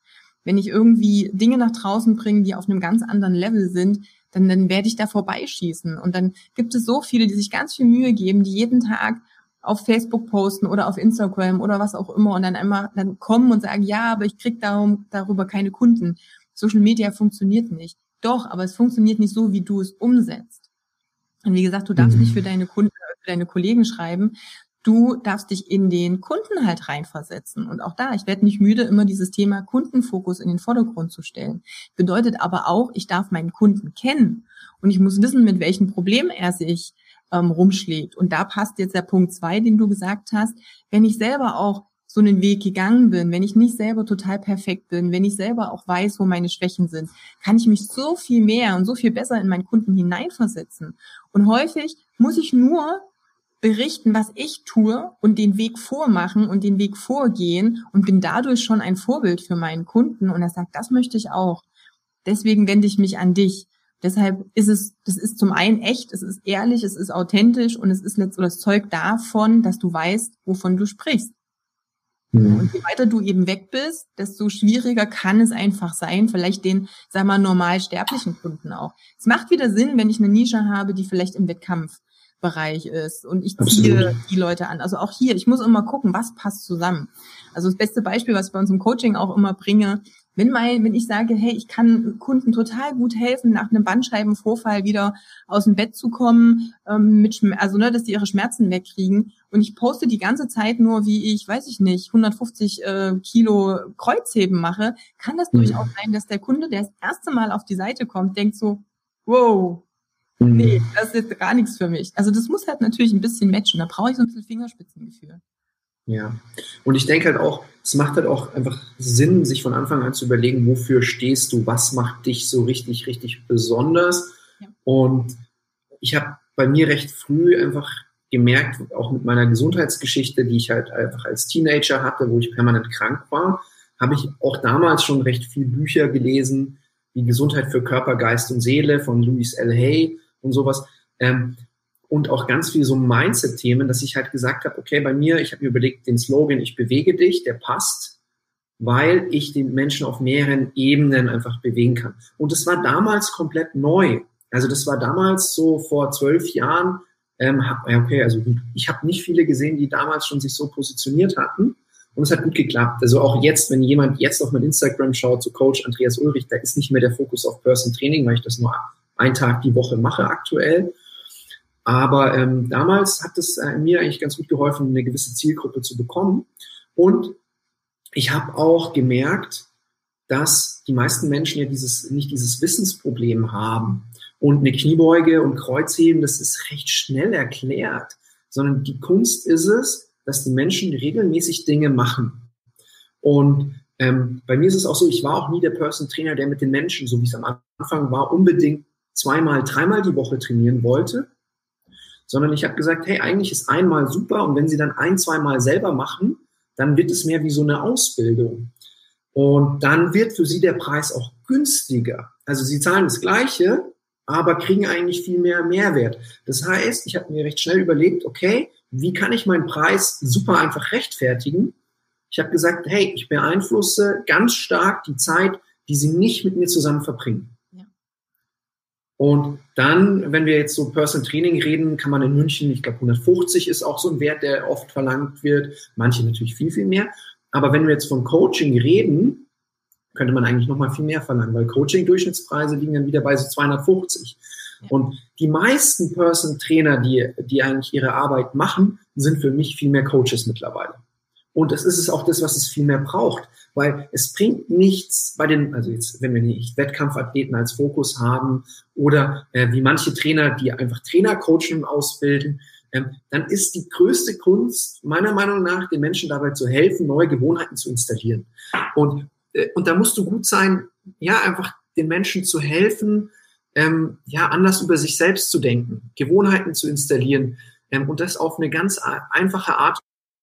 Wenn ich irgendwie Dinge nach draußen bringe, die auf einem ganz anderen Level sind, dann, dann werde ich da vorbeischießen. Und dann gibt es so viele, die sich ganz viel Mühe geben, die jeden Tag auf Facebook posten oder auf Instagram oder was auch immer und dann einmal dann kommen und sagen, ja, aber ich krieg darum, darüber keine Kunden. Social Media funktioniert nicht. Doch, aber es funktioniert nicht so, wie du es umsetzt. Und wie gesagt, du darfst mhm. nicht für deine Kunden, für deine Kollegen schreiben. Du darfst dich in den Kunden halt reinversetzen. Und auch da, ich werde nicht müde, immer dieses Thema Kundenfokus in den Vordergrund zu stellen. Bedeutet aber auch, ich darf meinen Kunden kennen und ich muss wissen, mit welchen Problemen er sich ähm, rumschlägt. Und da passt jetzt der Punkt zwei, den du gesagt hast. Wenn ich selber auch so einen Weg gegangen bin, wenn ich nicht selber total perfekt bin, wenn ich selber auch weiß, wo meine Schwächen sind, kann ich mich so viel mehr und so viel besser in meinen Kunden hineinversetzen. Und häufig muss ich nur berichten, was ich tue und den Weg vormachen und den Weg vorgehen und bin dadurch schon ein Vorbild für meinen Kunden und er sagt, das möchte ich auch. Deswegen wende ich mich an dich. Deshalb ist es, das ist zum einen echt, es ist ehrlich, es ist authentisch und es ist letztlich das Zeug davon, dass du weißt, wovon du sprichst. Mhm. Und je weiter du eben weg bist, desto schwieriger kann es einfach sein, vielleicht den, sag mal, normal sterblichen Kunden auch. Es macht wieder Sinn, wenn ich eine Nische habe, die vielleicht im Wettkampfbereich ist und ich ziehe Absolut. die Leute an. Also auch hier, ich muss immer gucken, was passt zusammen. Also das beste Beispiel, was ich bei uns im Coaching auch immer bringe, wenn mein, wenn ich sage, hey, ich kann Kunden total gut helfen, nach einem Bandscheibenvorfall wieder aus dem Bett zu kommen, ähm, mit, also ne, dass die ihre Schmerzen wegkriegen, und ich poste die ganze Zeit nur, wie ich, weiß ich nicht, 150 äh, Kilo Kreuzheben mache, kann das mhm. durchaus sein, dass der Kunde, der das erste Mal auf die Seite kommt, denkt so, wow. Nee, das ist jetzt gar nichts für mich. Also das muss halt natürlich ein bisschen matchen. Da brauche ich so ein bisschen Fingerspitzengefühl. Ja, und ich denke halt auch, es macht halt auch einfach Sinn, sich von Anfang an zu überlegen, wofür stehst du, was macht dich so richtig, richtig besonders. Ja. Und ich habe bei mir recht früh einfach gemerkt, auch mit meiner Gesundheitsgeschichte, die ich halt einfach als Teenager hatte, wo ich permanent krank war, habe ich auch damals schon recht viel Bücher gelesen, wie Gesundheit für Körper, Geist und Seele von Louis L. Hay und sowas. Ähm, und auch ganz viel so Mindset-Themen, dass ich halt gesagt habe, okay, bei mir, ich habe mir überlegt, den Slogan, ich bewege dich, der passt, weil ich den Menschen auf mehreren Ebenen einfach bewegen kann. Und das war damals komplett neu. Also das war damals so vor zwölf Jahren, ähm, okay, also ich habe nicht viele gesehen, die damals schon sich so positioniert hatten. Und es hat gut geklappt. Also auch jetzt, wenn jemand jetzt auf mein Instagram schaut, zu Coach Andreas Ulrich, da ist nicht mehr der Fokus auf Person Training, weil ich das nur einen Tag die Woche mache aktuell. Aber ähm, damals hat es äh, mir eigentlich ganz gut geholfen, eine gewisse Zielgruppe zu bekommen. Und ich habe auch gemerkt, dass die meisten Menschen ja dieses, nicht dieses Wissensproblem haben. Und eine Kniebeuge und Kreuzheben, das ist recht schnell erklärt, sondern die Kunst ist es, dass die Menschen regelmäßig Dinge machen. Und ähm, bei mir ist es auch so, ich war auch nie der Person Trainer, der mit den Menschen, so wie es am Anfang war, unbedingt zweimal, dreimal die Woche trainieren wollte, sondern ich habe gesagt, hey, eigentlich ist einmal super und wenn sie dann ein, zweimal selber machen, dann wird es mehr wie so eine Ausbildung. Und dann wird für sie der Preis auch günstiger. Also sie zahlen das Gleiche, aber kriegen eigentlich viel mehr Mehrwert. Das heißt, ich habe mir recht schnell überlegt, okay, wie kann ich meinen Preis super einfach rechtfertigen? Ich habe gesagt, hey, ich beeinflusse ganz stark die Zeit, die sie nicht mit mir zusammen verbringen. Und dann, wenn wir jetzt so Personal Training reden, kann man in München, ich glaube 150 ist auch so ein Wert, der oft verlangt wird. Manche natürlich viel, viel mehr. Aber wenn wir jetzt von Coaching reden, könnte man eigentlich noch mal viel mehr verlangen, weil Coaching-Durchschnittspreise liegen dann wieder bei so 250. Und die meisten Person Trainer, die, die eigentlich ihre Arbeit machen, sind für mich viel mehr Coaches mittlerweile. Und das ist es auch das, was es viel mehr braucht, weil es bringt nichts bei den, also jetzt, wenn wir nicht Wettkampfathleten als Fokus haben oder äh, wie manche Trainer, die einfach Trainercoaching ausbilden, ähm, dann ist die größte Kunst meiner Meinung nach, den Menschen dabei zu helfen, neue Gewohnheiten zu installieren. Und, äh, und da musst du gut sein, ja, einfach den Menschen zu helfen, ähm, ja, anders über sich selbst zu denken, Gewohnheiten zu installieren ähm, und das auf eine ganz einfache Art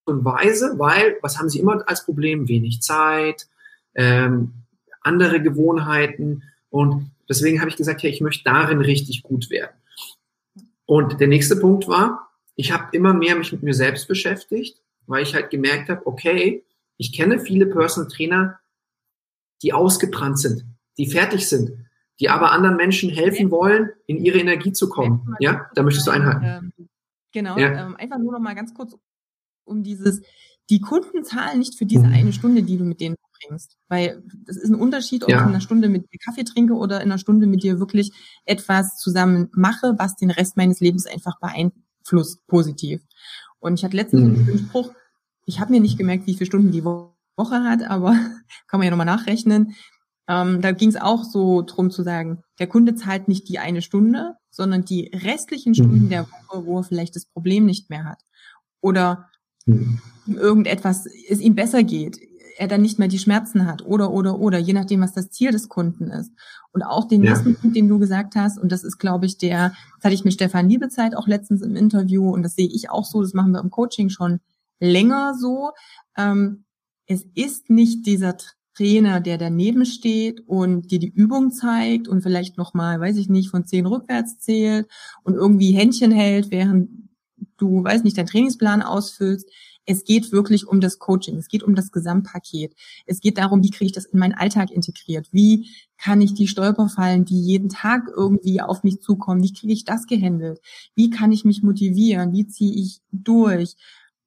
und Weise, weil, was haben sie immer als Problem? Wenig Zeit, ähm, andere Gewohnheiten und deswegen habe ich gesagt, ja, ich möchte darin richtig gut werden. Und der nächste Punkt war, ich habe immer mehr mich mit mir selbst beschäftigt, weil ich halt gemerkt habe, okay, ich kenne viele Personal Trainer, die ausgebrannt sind, die fertig sind, die aber anderen Menschen helfen wollen, in ihre Energie zu kommen. Ja, da möchtest du einhalten. Ähm, genau, ja. ähm, einfach nur noch mal ganz kurz um dieses, die Kunden zahlen nicht für diese mhm. eine Stunde, die du mit denen verbringst. Weil das ist ein Unterschied, ob ja. ich in einer Stunde mit dir Kaffee trinke oder in einer Stunde mit dir wirklich etwas zusammen mache, was den Rest meines Lebens einfach beeinflusst, positiv. Und ich hatte letztens mhm. den Spruch, ich habe mir nicht gemerkt, wie viele Stunden die Woche hat, aber kann man ja nochmal nachrechnen. Ähm, da ging es auch so drum zu sagen, der Kunde zahlt nicht die eine Stunde, sondern die restlichen Stunden mhm. der Woche, wo er vielleicht das Problem nicht mehr hat. Oder mhm. irgendetwas es ihm besser geht, er dann nicht mehr die Schmerzen hat oder oder oder je nachdem was das Ziel des Kunden ist und auch den ja. nächsten Punkt den du gesagt hast und das ist glaube ich der das hatte ich mit Stefan Liebezeit auch letztens im Interview und das sehe ich auch so das machen wir im Coaching schon länger so ähm, es ist nicht dieser Trainer, der daneben steht und dir die Übung zeigt und vielleicht noch mal, weiß ich nicht, von zehn rückwärts zählt und irgendwie Händchen hält, während du, weiß nicht, deinen Trainingsplan ausfüllst. Es geht wirklich um das Coaching. Es geht um das Gesamtpaket. Es geht darum, wie kriege ich das in meinen Alltag integriert? Wie kann ich die Stolperfallen, die jeden Tag irgendwie auf mich zukommen, wie kriege ich das gehandelt? Wie kann ich mich motivieren? Wie ziehe ich durch?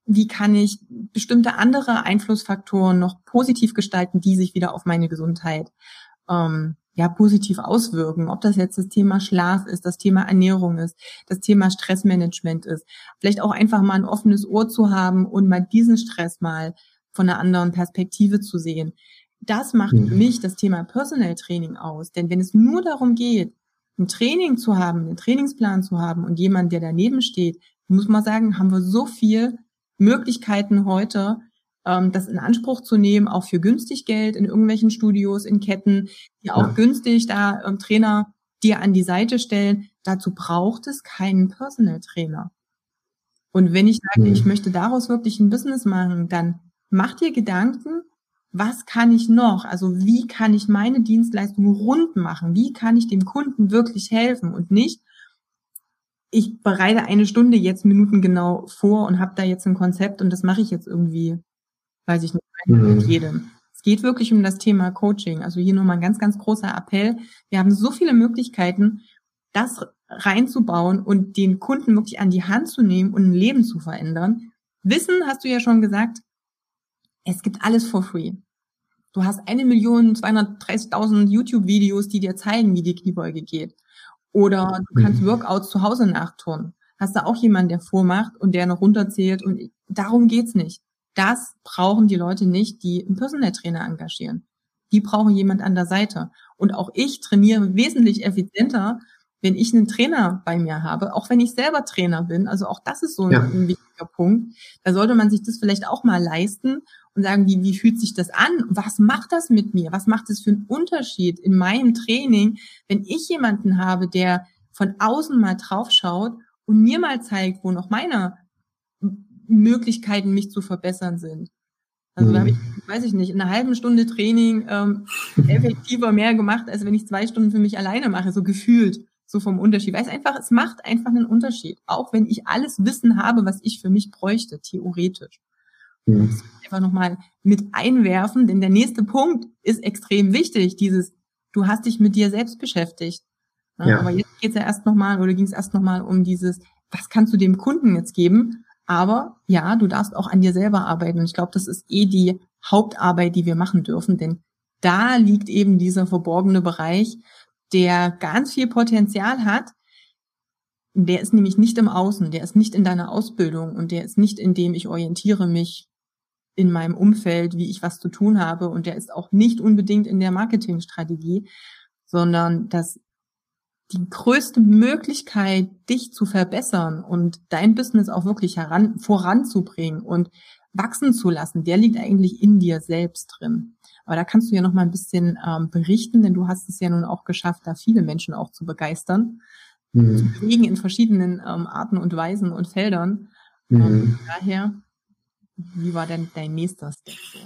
Wie kann ich bestimmte andere Einflussfaktoren noch positiv gestalten, die sich wieder auf meine Gesundheit ähm, ja positiv auswirken. Ob das jetzt das Thema Schlaf ist, das Thema Ernährung ist, das Thema Stressmanagement ist. Vielleicht auch einfach mal ein offenes Ohr zu haben und mal diesen Stress mal von einer anderen Perspektive zu sehen. Das macht für mhm. mich das Thema Personal Training aus. Denn wenn es nur darum geht, ein Training zu haben, einen Trainingsplan zu haben und jemand, der daneben steht, muss man sagen, haben wir so viel Möglichkeiten heute, ähm, das in Anspruch zu nehmen, auch für günstig Geld in irgendwelchen Studios, in Ketten, die auch ja. günstig da ähm, Trainer dir an die Seite stellen. Dazu braucht es keinen Personal Trainer. Und wenn ich sage, mhm. ich möchte daraus wirklich ein Business machen, dann mach dir Gedanken, was kann ich noch? Also wie kann ich meine Dienstleistung rund machen? Wie kann ich dem Kunden wirklich helfen und nicht, ich bereite eine Stunde jetzt Minuten genau vor und habe da jetzt ein Konzept und das mache ich jetzt irgendwie weiß ich nicht, mhm. mit jedem. Es geht wirklich um das Thema Coaching. Also hier nochmal ein ganz, ganz großer Appell. Wir haben so viele Möglichkeiten, das reinzubauen und den Kunden wirklich an die Hand zu nehmen und ein Leben zu verändern. Wissen, hast du ja schon gesagt, Es gibt alles for free. Du hast eine Million 230.000 YouTube-Videos, die dir zeigen, wie die Kniebeuge geht. Oder du kannst mhm. Workouts zu Hause nachtun. Hast du auch jemanden, der vormacht und der noch runterzählt und darum geht's nicht. Das brauchen die Leute nicht, die einen Personal Trainer engagieren. Die brauchen jemand an der Seite. Und auch ich trainiere wesentlich effizienter, wenn ich einen Trainer bei mir habe, auch wenn ich selber Trainer bin. Also auch das ist so ein, ja. ein wichtiger Punkt. Da sollte man sich das vielleicht auch mal leisten und sagen, wie, wie fühlt sich das an? Was macht das mit mir? Was macht es für einen Unterschied in meinem Training, wenn ich jemanden habe, der von außen mal draufschaut und mir mal zeigt, wo noch meine Möglichkeiten, mich zu verbessern sind. Also da habe ich, mhm. weiß ich nicht, in einer halben Stunde Training ähm, effektiver mehr gemacht, als wenn ich zwei Stunden für mich alleine mache, so gefühlt, so vom Unterschied. Weil es einfach, es macht einfach einen Unterschied. Auch wenn ich alles Wissen habe, was ich für mich bräuchte, theoretisch. Mhm. Das einfach nochmal mit einwerfen, denn der nächste Punkt ist extrem wichtig, dieses, du hast dich mit dir selbst beschäftigt. Ja. Aber jetzt geht es ja erst nochmal, oder ging es erst nochmal um dieses, was kannst du dem Kunden jetzt geben? Aber ja, du darfst auch an dir selber arbeiten. Und ich glaube, das ist eh die Hauptarbeit, die wir machen dürfen, denn da liegt eben dieser verborgene Bereich, der ganz viel Potenzial hat. Der ist nämlich nicht im Außen, der ist nicht in deiner Ausbildung und der ist nicht in dem, ich orientiere mich in meinem Umfeld, wie ich was zu tun habe und der ist auch nicht unbedingt in der Marketingstrategie, sondern das die größte Möglichkeit, dich zu verbessern und dein Business auch wirklich heran, voranzubringen und wachsen zu lassen, der liegt eigentlich in dir selbst drin. Aber da kannst du ja noch mal ein bisschen ähm, berichten, denn du hast es ja nun auch geschafft, da viele Menschen auch zu begeistern, mhm. zu bewegen in verschiedenen ähm, Arten und Weisen und Feldern. Mhm. Ähm, daher, wie war denn dein nächster Step so?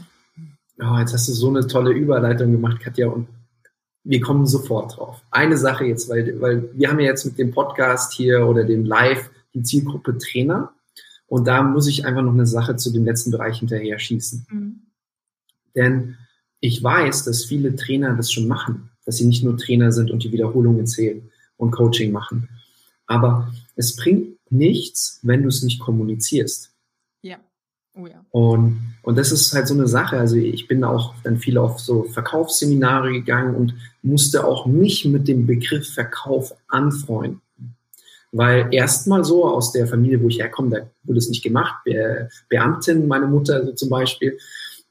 Oh, jetzt hast du so eine tolle Überleitung gemacht, Katja, und wir kommen sofort drauf. Eine Sache jetzt, weil, weil wir haben ja jetzt mit dem Podcast hier oder dem Live die Zielgruppe Trainer. Und da muss ich einfach noch eine Sache zu dem letzten Bereich hinterher schießen. Mhm. Denn ich weiß, dass viele Trainer das schon machen, dass sie nicht nur Trainer sind und die Wiederholungen zählen und Coaching machen. Aber es bringt nichts, wenn du es nicht kommunizierst. Oh ja. Und, und das ist halt so eine Sache. Also ich bin auch dann viel auf so Verkaufsseminare gegangen und musste auch mich mit dem Begriff Verkauf anfreunden. Weil erstmal so aus der Familie, wo ich herkomme, da wurde es nicht gemacht. Be Beamtin, meine Mutter also zum Beispiel.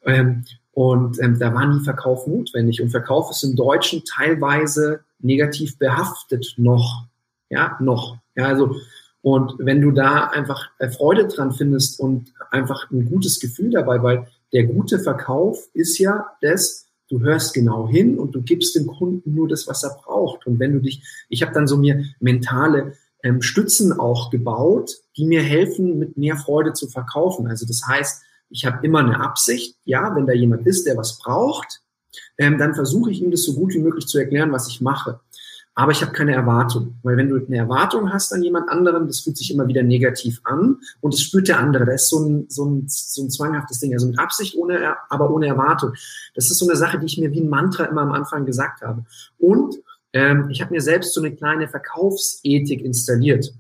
Ähm, und ähm, da war nie Verkauf notwendig. Und Verkauf ist im Deutschen teilweise negativ behaftet noch. Ja, noch. Ja, also und wenn du da einfach äh, Freude dran findest und einfach ein gutes Gefühl dabei, weil der gute Verkauf ist ja das, du hörst genau hin und du gibst dem Kunden nur das, was er braucht. Und wenn du dich, ich habe dann so mir mentale ähm, Stützen auch gebaut, die mir helfen, mit mehr Freude zu verkaufen. Also das heißt, ich habe immer eine Absicht, ja, wenn da jemand ist, der was braucht, ähm, dann versuche ich ihm das so gut wie möglich zu erklären, was ich mache aber ich habe keine Erwartung. Weil wenn du eine Erwartung hast an jemand anderen, das fühlt sich immer wieder negativ an und das spürt der andere. Das ist so ein, so ein, so ein zwanghaftes Ding. Also mit Absicht, ohne, aber ohne Erwartung. Das ist so eine Sache, die ich mir wie ein Mantra immer am Anfang gesagt habe. Und ähm, ich habe mir selbst so eine kleine Verkaufsethik installiert.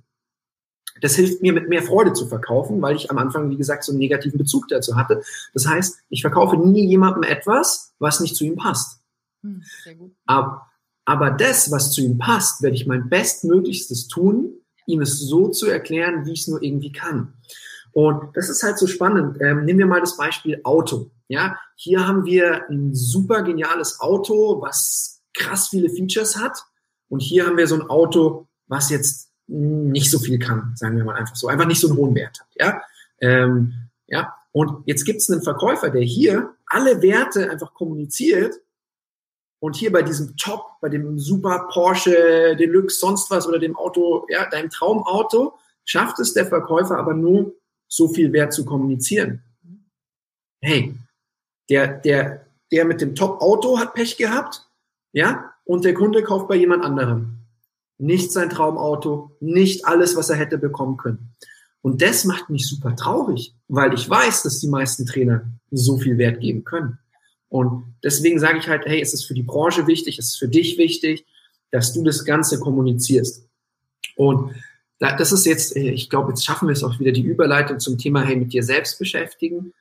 Das hilft mir, mit mehr Freude zu verkaufen, weil ich am Anfang, wie gesagt, so einen negativen Bezug dazu hatte. Das heißt, ich verkaufe nie jemandem etwas, was nicht zu ihm passt. Hm, sehr gut. Aber, aber das, was zu ihm passt, werde ich mein Bestmöglichstes tun, ihm es so zu erklären, wie ich es nur irgendwie kann. Und das ist halt so spannend. Ähm, nehmen wir mal das Beispiel Auto. Ja, hier haben wir ein super geniales Auto, was krass viele Features hat. Und hier haben wir so ein Auto, was jetzt nicht so viel kann, sagen wir mal einfach so, einfach nicht so einen hohen Wert hat. Ja, ähm, ja. Und jetzt gibt es einen Verkäufer, der hier alle Werte einfach kommuniziert und hier bei diesem Top, bei dem super Porsche Deluxe, sonst was oder dem Auto, ja, deinem Traumauto, schafft es der Verkäufer aber nur, so viel Wert zu kommunizieren. Hey, der, der, der mit dem Top-Auto hat Pech gehabt, ja, und der Kunde kauft bei jemand anderem. Nicht sein Traumauto, nicht alles, was er hätte bekommen können. Und das macht mich super traurig, weil ich weiß, dass die meisten Trainer so viel Wert geben können. Und deswegen sage ich halt, hey, es ist für die Branche wichtig, es ist für dich wichtig, dass du das Ganze kommunizierst. Und das ist jetzt, ich glaube, jetzt schaffen wir es auch wieder die Überleitung zum Thema, hey, mit dir selbst beschäftigen.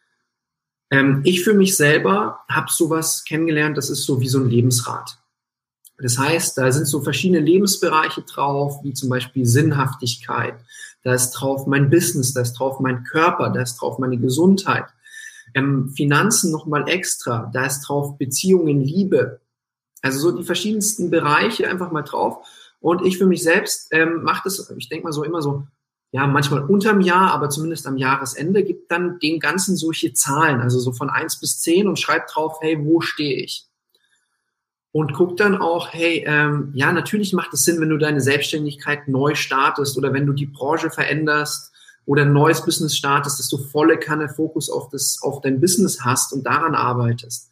Ähm, ich für mich selber habe sowas kennengelernt, das ist so wie so ein Lebensrat. Das heißt, da sind so verschiedene Lebensbereiche drauf, wie zum Beispiel Sinnhaftigkeit. Da ist drauf mein Business, da ist drauf mein Körper, da ist drauf meine Gesundheit. Ähm, Finanzen nochmal extra, da ist drauf Beziehungen, Liebe. Also so die verschiedensten Bereiche einfach mal drauf. Und ich für mich selbst ähm, mache das, ich denke mal so immer so, ja, manchmal unterm Jahr, aber zumindest am Jahresende, gibt dann dem Ganzen solche Zahlen, also so von eins bis zehn und schreibt drauf, hey, wo stehe ich? Und guck dann auch, hey, ähm, ja, natürlich macht es Sinn, wenn du deine Selbstständigkeit neu startest oder wenn du die Branche veränderst oder ein neues Business startest, dass du volle Kanne Fokus auf das, auf dein Business hast und daran arbeitest.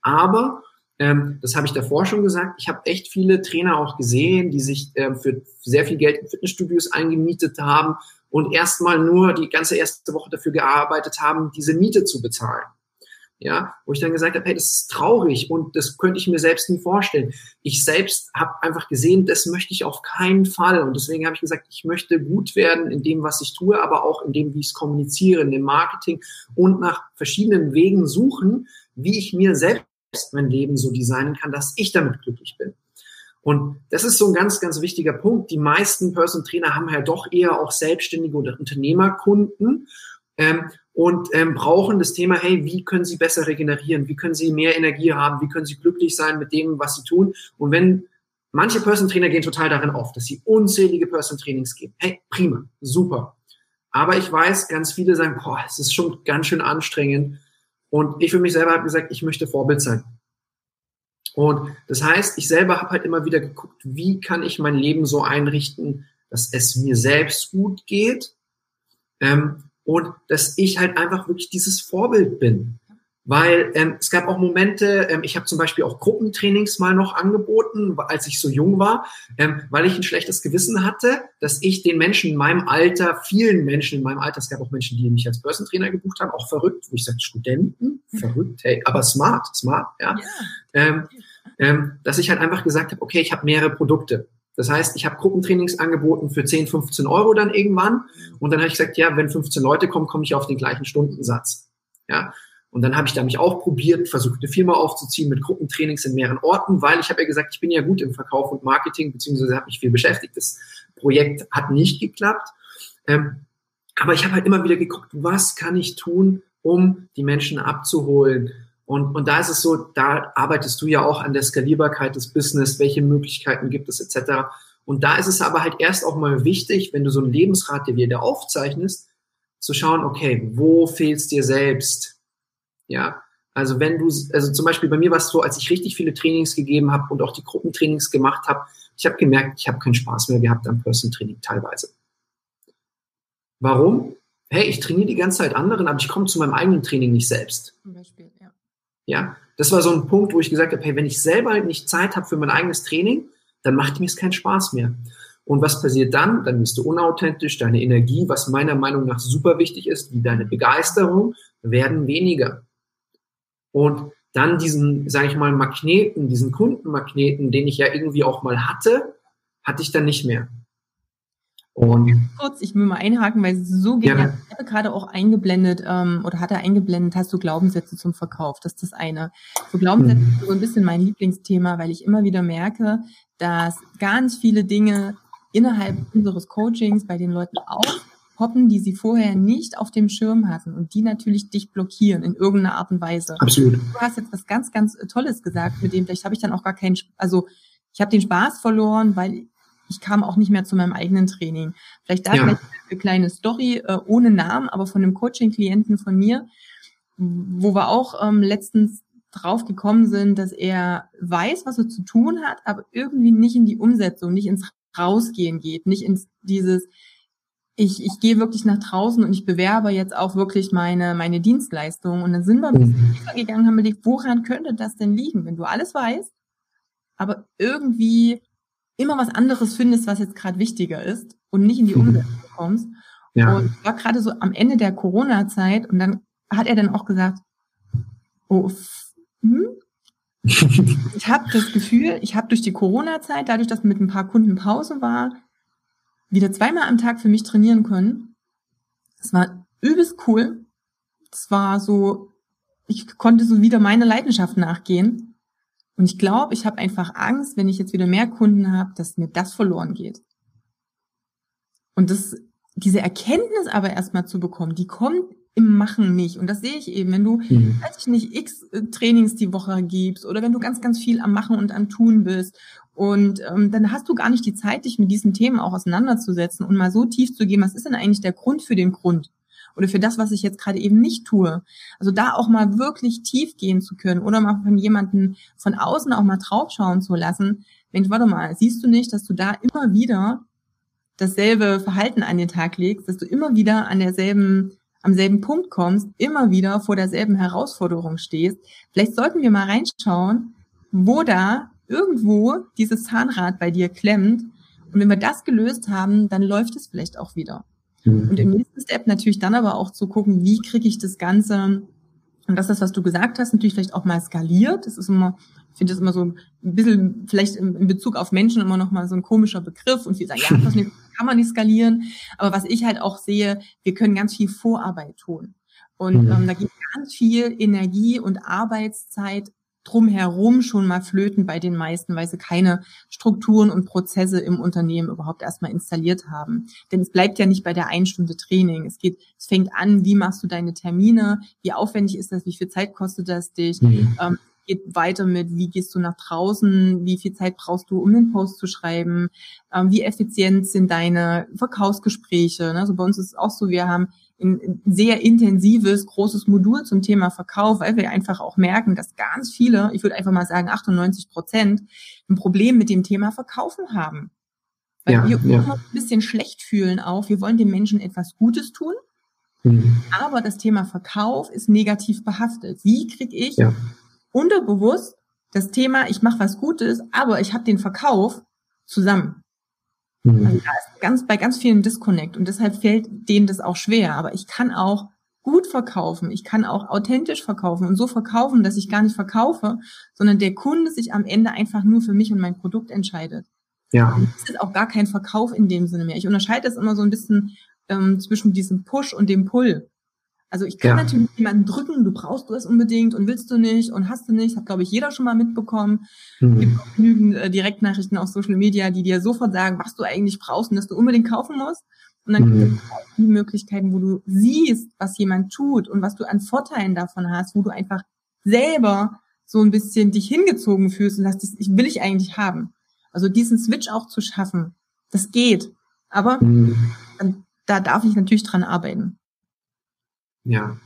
Aber ähm, das habe ich davor schon gesagt. Ich habe echt viele Trainer auch gesehen, die sich ähm, für sehr viel Geld in Fitnessstudios eingemietet haben und erstmal nur die ganze erste Woche dafür gearbeitet haben, diese Miete zu bezahlen. Ja, wo ich dann gesagt habe, hey, das ist traurig und das könnte ich mir selbst nie vorstellen. Ich selbst habe einfach gesehen, das möchte ich auf keinen Fall und deswegen habe ich gesagt, ich möchte gut werden in dem, was ich tue, aber auch in dem, wie ich es kommuniziere, in dem Marketing und nach verschiedenen Wegen suchen, wie ich mir selbst mein Leben so designen kann, dass ich damit glücklich bin. Und das ist so ein ganz, ganz wichtiger Punkt. Die meisten Person Trainer haben ja doch eher auch selbstständige oder Unternehmerkunden ähm, und ähm, brauchen das Thema, hey, wie können sie besser regenerieren? Wie können sie mehr Energie haben? Wie können sie glücklich sein mit dem, was sie tun? Und wenn manche Person Trainer gehen total darin auf, dass sie unzählige Person Trainings geben. Hey, prima, super. Aber ich weiß, ganz viele sagen, boah, es ist schon ganz schön anstrengend. Und ich für mich selber habe gesagt, ich möchte Vorbild sein. Und das heißt, ich selber habe halt immer wieder geguckt, wie kann ich mein Leben so einrichten, dass es mir selbst gut geht ähm, und dass ich halt einfach wirklich dieses Vorbild bin. Weil ähm, es gab auch Momente, ähm, ich habe zum Beispiel auch Gruppentrainings mal noch angeboten, als ich so jung war, ähm, weil ich ein schlechtes Gewissen hatte, dass ich den Menschen in meinem Alter, vielen Menschen in meinem Alter, es gab auch Menschen, die mich als Börsentrainer gebucht haben, auch verrückt, wo ich sage, Studenten, mhm. verrückt, hey, aber smart, smart, ja. ja. Ähm, ähm, dass ich halt einfach gesagt habe, okay, ich habe mehrere Produkte. Das heißt, ich habe Gruppentrainings angeboten für 10, 15 Euro dann irgendwann. Und dann habe ich gesagt, ja, wenn 15 Leute kommen, komme ich auf den gleichen Stundensatz. Ja. Und dann habe ich da mich auch probiert, versucht, eine Firma aufzuziehen mit Gruppentrainings in mehreren Orten, weil ich habe ja gesagt, ich bin ja gut im Verkauf und Marketing, beziehungsweise habe mich viel beschäftigt. Das Projekt hat nicht geklappt. Ähm, aber ich habe halt immer wieder geguckt, was kann ich tun, um die Menschen abzuholen. Und, und da ist es so, da arbeitest du ja auch an der Skalierbarkeit des Business, welche Möglichkeiten gibt es etc. Und da ist es aber halt erst auch mal wichtig, wenn du so ein Lebensrat dir wieder aufzeichnest, zu schauen, okay, wo fehlst dir selbst? Ja, also wenn du, also zum Beispiel bei mir war es so, als ich richtig viele Trainings gegeben habe und auch die Gruppentrainings gemacht habe, ich habe gemerkt, ich habe keinen Spaß mehr gehabt am Person Training teilweise. Warum? Hey, ich trainiere die ganze Zeit anderen, aber ich komme zu meinem eigenen Training nicht selbst. Zum Beispiel, ja. Das war so ein Punkt, wo ich gesagt habe, hey, wenn ich selber halt nicht Zeit habe für mein eigenes Training, dann macht mir es keinen Spaß mehr. Und was passiert dann? Dann bist du unauthentisch, deine Energie, was meiner Meinung nach super wichtig ist, wie deine Begeisterung, werden weniger. Und dann diesen, sage ich mal, Magneten, diesen Kundenmagneten, den ich ja irgendwie auch mal hatte, hatte ich dann nicht mehr. Und kurz, ich will mal einhaken, weil so geht ja. Ich habe gerade auch eingeblendet ähm, oder hat er eingeblendet, hast du Glaubenssätze zum Verkauf. Das ist das eine. So Glaubenssätze mhm. ist so ein bisschen mein Lieblingsthema, weil ich immer wieder merke, dass ganz viele Dinge innerhalb unseres Coachings bei den Leuten auch poppen, die sie vorher nicht auf dem Schirm hatten und die natürlich dich blockieren in irgendeiner Art und Weise. Absolut. Du hast jetzt was ganz, ganz Tolles gesagt, mit dem vielleicht habe ich dann auch gar keinen, also ich habe den Spaß verloren, weil ich kam auch nicht mehr zu meinem eigenen Training. Vielleicht da ja. vielleicht eine kleine Story äh, ohne Namen, aber von einem Coaching-Klienten von mir, wo wir auch ähm, letztens drauf gekommen sind, dass er weiß, was er zu tun hat, aber irgendwie nicht in die Umsetzung, nicht ins Rausgehen geht, nicht ins dieses, ich, ich gehe wirklich nach draußen und ich bewerbe jetzt auch wirklich meine, meine Dienstleistung. Und dann sind wir ein bisschen mhm. tiefer gegangen, haben überlegt, woran könnte das denn liegen, wenn du alles weißt, aber irgendwie immer was anderes findest, was jetzt gerade wichtiger ist und nicht in die mhm. Umsetzung kommst. Ja. Und war gerade so am Ende der Corona-Zeit und dann hat er dann auch gesagt, oh, hm? ich habe das Gefühl, ich habe durch die Corona-Zeit, dadurch, dass mit ein paar Kunden Pause war, wieder zweimal am Tag für mich trainieren können. Das war übelst cool. Das war so ich konnte so wieder meiner Leidenschaft nachgehen. Und ich glaube, ich habe einfach Angst, wenn ich jetzt wieder mehr Kunden habe, dass mir das verloren geht. Und das, diese Erkenntnis aber erstmal zu bekommen, die kommt im Machen nicht. Und das sehe ich eben, wenn du, mhm. weiß ich nicht, x äh, Trainings die Woche gibst oder wenn du ganz, ganz viel am Machen und am Tun bist. Und ähm, dann hast du gar nicht die Zeit, dich mit diesen Themen auch auseinanderzusetzen und mal so tief zu gehen, was ist denn eigentlich der Grund für den Grund? Oder für das, was ich jetzt gerade eben nicht tue. Also da auch mal wirklich tief gehen zu können oder mal von jemanden von außen auch mal draufschauen zu lassen. Mensch, warte mal, siehst du nicht, dass du da immer wieder dasselbe Verhalten an den Tag legst, dass du immer wieder an derselben am selben Punkt kommst, immer wieder vor derselben Herausforderung stehst. Vielleicht sollten wir mal reinschauen, wo da irgendwo dieses Zahnrad bei dir klemmt. Und wenn wir das gelöst haben, dann läuft es vielleicht auch wieder. Mhm. Und im nächsten Step natürlich dann aber auch zu gucken, wie kriege ich das Ganze, und das ist das, was du gesagt hast, natürlich vielleicht auch mal skaliert. Das ist immer, ich finde das immer so ein bisschen, vielleicht in Bezug auf Menschen immer noch mal so ein komischer Begriff. Und wir sagen, ja, das kann man nicht skalieren. Aber was ich halt auch sehe, wir können ganz viel Vorarbeit tun. Und mhm. ähm, da geht ganz viel Energie und Arbeitszeit drumherum schon mal flöten bei den meisten, weil sie keine Strukturen und Prozesse im Unternehmen überhaupt erstmal installiert haben. Denn es bleibt ja nicht bei der einen Stunde Training. Es geht, es fängt an, wie machst du deine Termine, wie aufwendig ist das, wie viel Zeit kostet das dich, mhm. ähm, geht weiter mit, wie gehst du nach draußen, wie viel Zeit brauchst du, um den Post zu schreiben, ähm, wie effizient sind deine Verkaufsgespräche. Ne? Also bei uns ist es auch so, wir haben ein sehr intensives, großes Modul zum Thema Verkauf, weil wir einfach auch merken, dass ganz viele, ich würde einfach mal sagen 98 Prozent, ein Problem mit dem Thema Verkaufen haben. Weil ja, wir ja. uns ein bisschen schlecht fühlen auch. Wir wollen den Menschen etwas Gutes tun, mhm. aber das Thema Verkauf ist negativ behaftet. Wie kriege ich ja unterbewusst das Thema, ich mache was Gutes, aber ich habe den Verkauf zusammen. Mhm. Also da ist ganz, bei ganz vielen Disconnect und deshalb fällt denen das auch schwer. Aber ich kann auch gut verkaufen, ich kann auch authentisch verkaufen und so verkaufen, dass ich gar nicht verkaufe, sondern der Kunde sich am Ende einfach nur für mich und mein Produkt entscheidet. Ja. Das ist auch gar kein Verkauf in dem Sinne mehr. Ich unterscheide das immer so ein bisschen ähm, zwischen diesem Push und dem Pull. Also ich kann ja. natürlich jemanden drücken, du brauchst du es unbedingt und willst du nicht und hast du nicht, hat glaube ich jeder schon mal mitbekommen. Mhm. Es gibt auch genügend äh, Direktnachrichten auf Social Media, die dir sofort sagen, was du eigentlich brauchst und dass du unbedingt kaufen musst. Und dann mhm. gibt es auch die Möglichkeiten, wo du siehst, was jemand tut und was du an Vorteilen davon hast, wo du einfach selber so ein bisschen dich hingezogen fühlst und sagst, das will ich eigentlich haben. Also diesen Switch auch zu schaffen, das geht. Aber mhm. da darf ich natürlich dran arbeiten. Ja.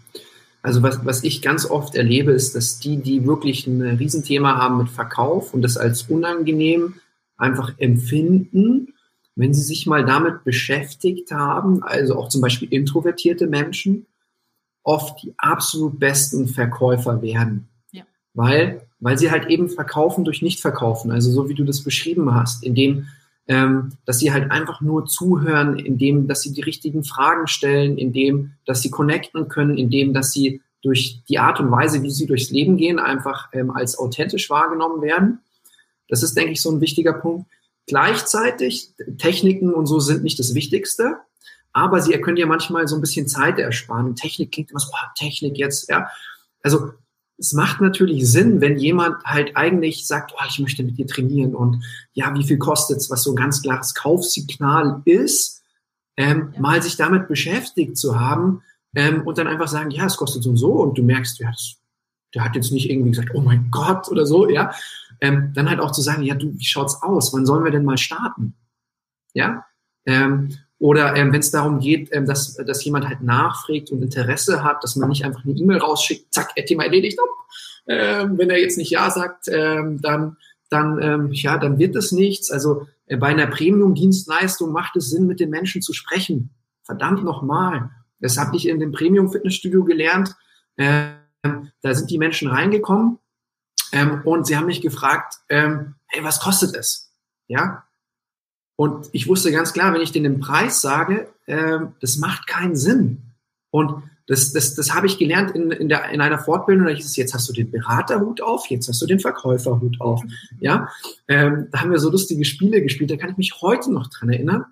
Also was, was ich ganz oft erlebe, ist, dass die, die wirklich ein Riesenthema haben mit Verkauf und das als unangenehm einfach empfinden, wenn sie sich mal damit beschäftigt haben, also auch zum Beispiel introvertierte Menschen, oft die absolut besten Verkäufer werden. Ja. Weil, weil sie halt eben verkaufen durch Nichtverkaufen. Also so wie du das beschrieben hast, indem ähm, dass sie halt einfach nur zuhören, indem, dass sie die richtigen Fragen stellen, indem, dass sie connecten können, indem, dass sie durch die Art und Weise, wie sie durchs Leben gehen, einfach ähm, als authentisch wahrgenommen werden. Das ist, denke ich, so ein wichtiger Punkt. Gleichzeitig, Techniken und so sind nicht das Wichtigste, aber sie können ja manchmal so ein bisschen Zeit ersparen. Technik klingt immer so, oh, Technik jetzt, ja. Also es macht natürlich Sinn, wenn jemand halt eigentlich sagt, oh, ich möchte mit dir trainieren und ja, wie viel kostet's, was so ein ganz klares Kaufsignal ist, ähm, ja. mal sich damit beschäftigt zu haben ähm, und dann einfach sagen, ja, es kostet so und so und du merkst, ja, das, der hat jetzt nicht irgendwie gesagt, oh mein Gott oder so, ja, ähm, dann halt auch zu sagen, ja, du, wie schaut's aus? Wann sollen wir denn mal starten? Ja, ähm, oder ähm, wenn es darum geht, ähm, dass, dass jemand halt nachfragt und Interesse hat, dass man nicht einfach eine E-Mail rausschickt, zack, Thema erledigt. Ähm, wenn er jetzt nicht Ja sagt, ähm, dann, dann, ähm, ja, dann wird es nichts. Also äh, bei einer Premium-Dienstleistung macht es Sinn, mit den Menschen zu sprechen. Verdammt nochmal. Das habe ich in dem Premium-Fitnessstudio gelernt. Ähm, da sind die Menschen reingekommen ähm, und sie haben mich gefragt, ähm, hey, was kostet es? Ja, und ich wusste ganz klar, wenn ich denen den Preis sage, äh, das macht keinen Sinn. Und das, das, das habe ich gelernt in, in, der, in einer Fortbildung. Da hieß es, jetzt hast du den Beraterhut auf, jetzt hast du den Verkäuferhut auf. Ja, ähm, da haben wir so lustige Spiele gespielt. Da kann ich mich heute noch dran erinnern.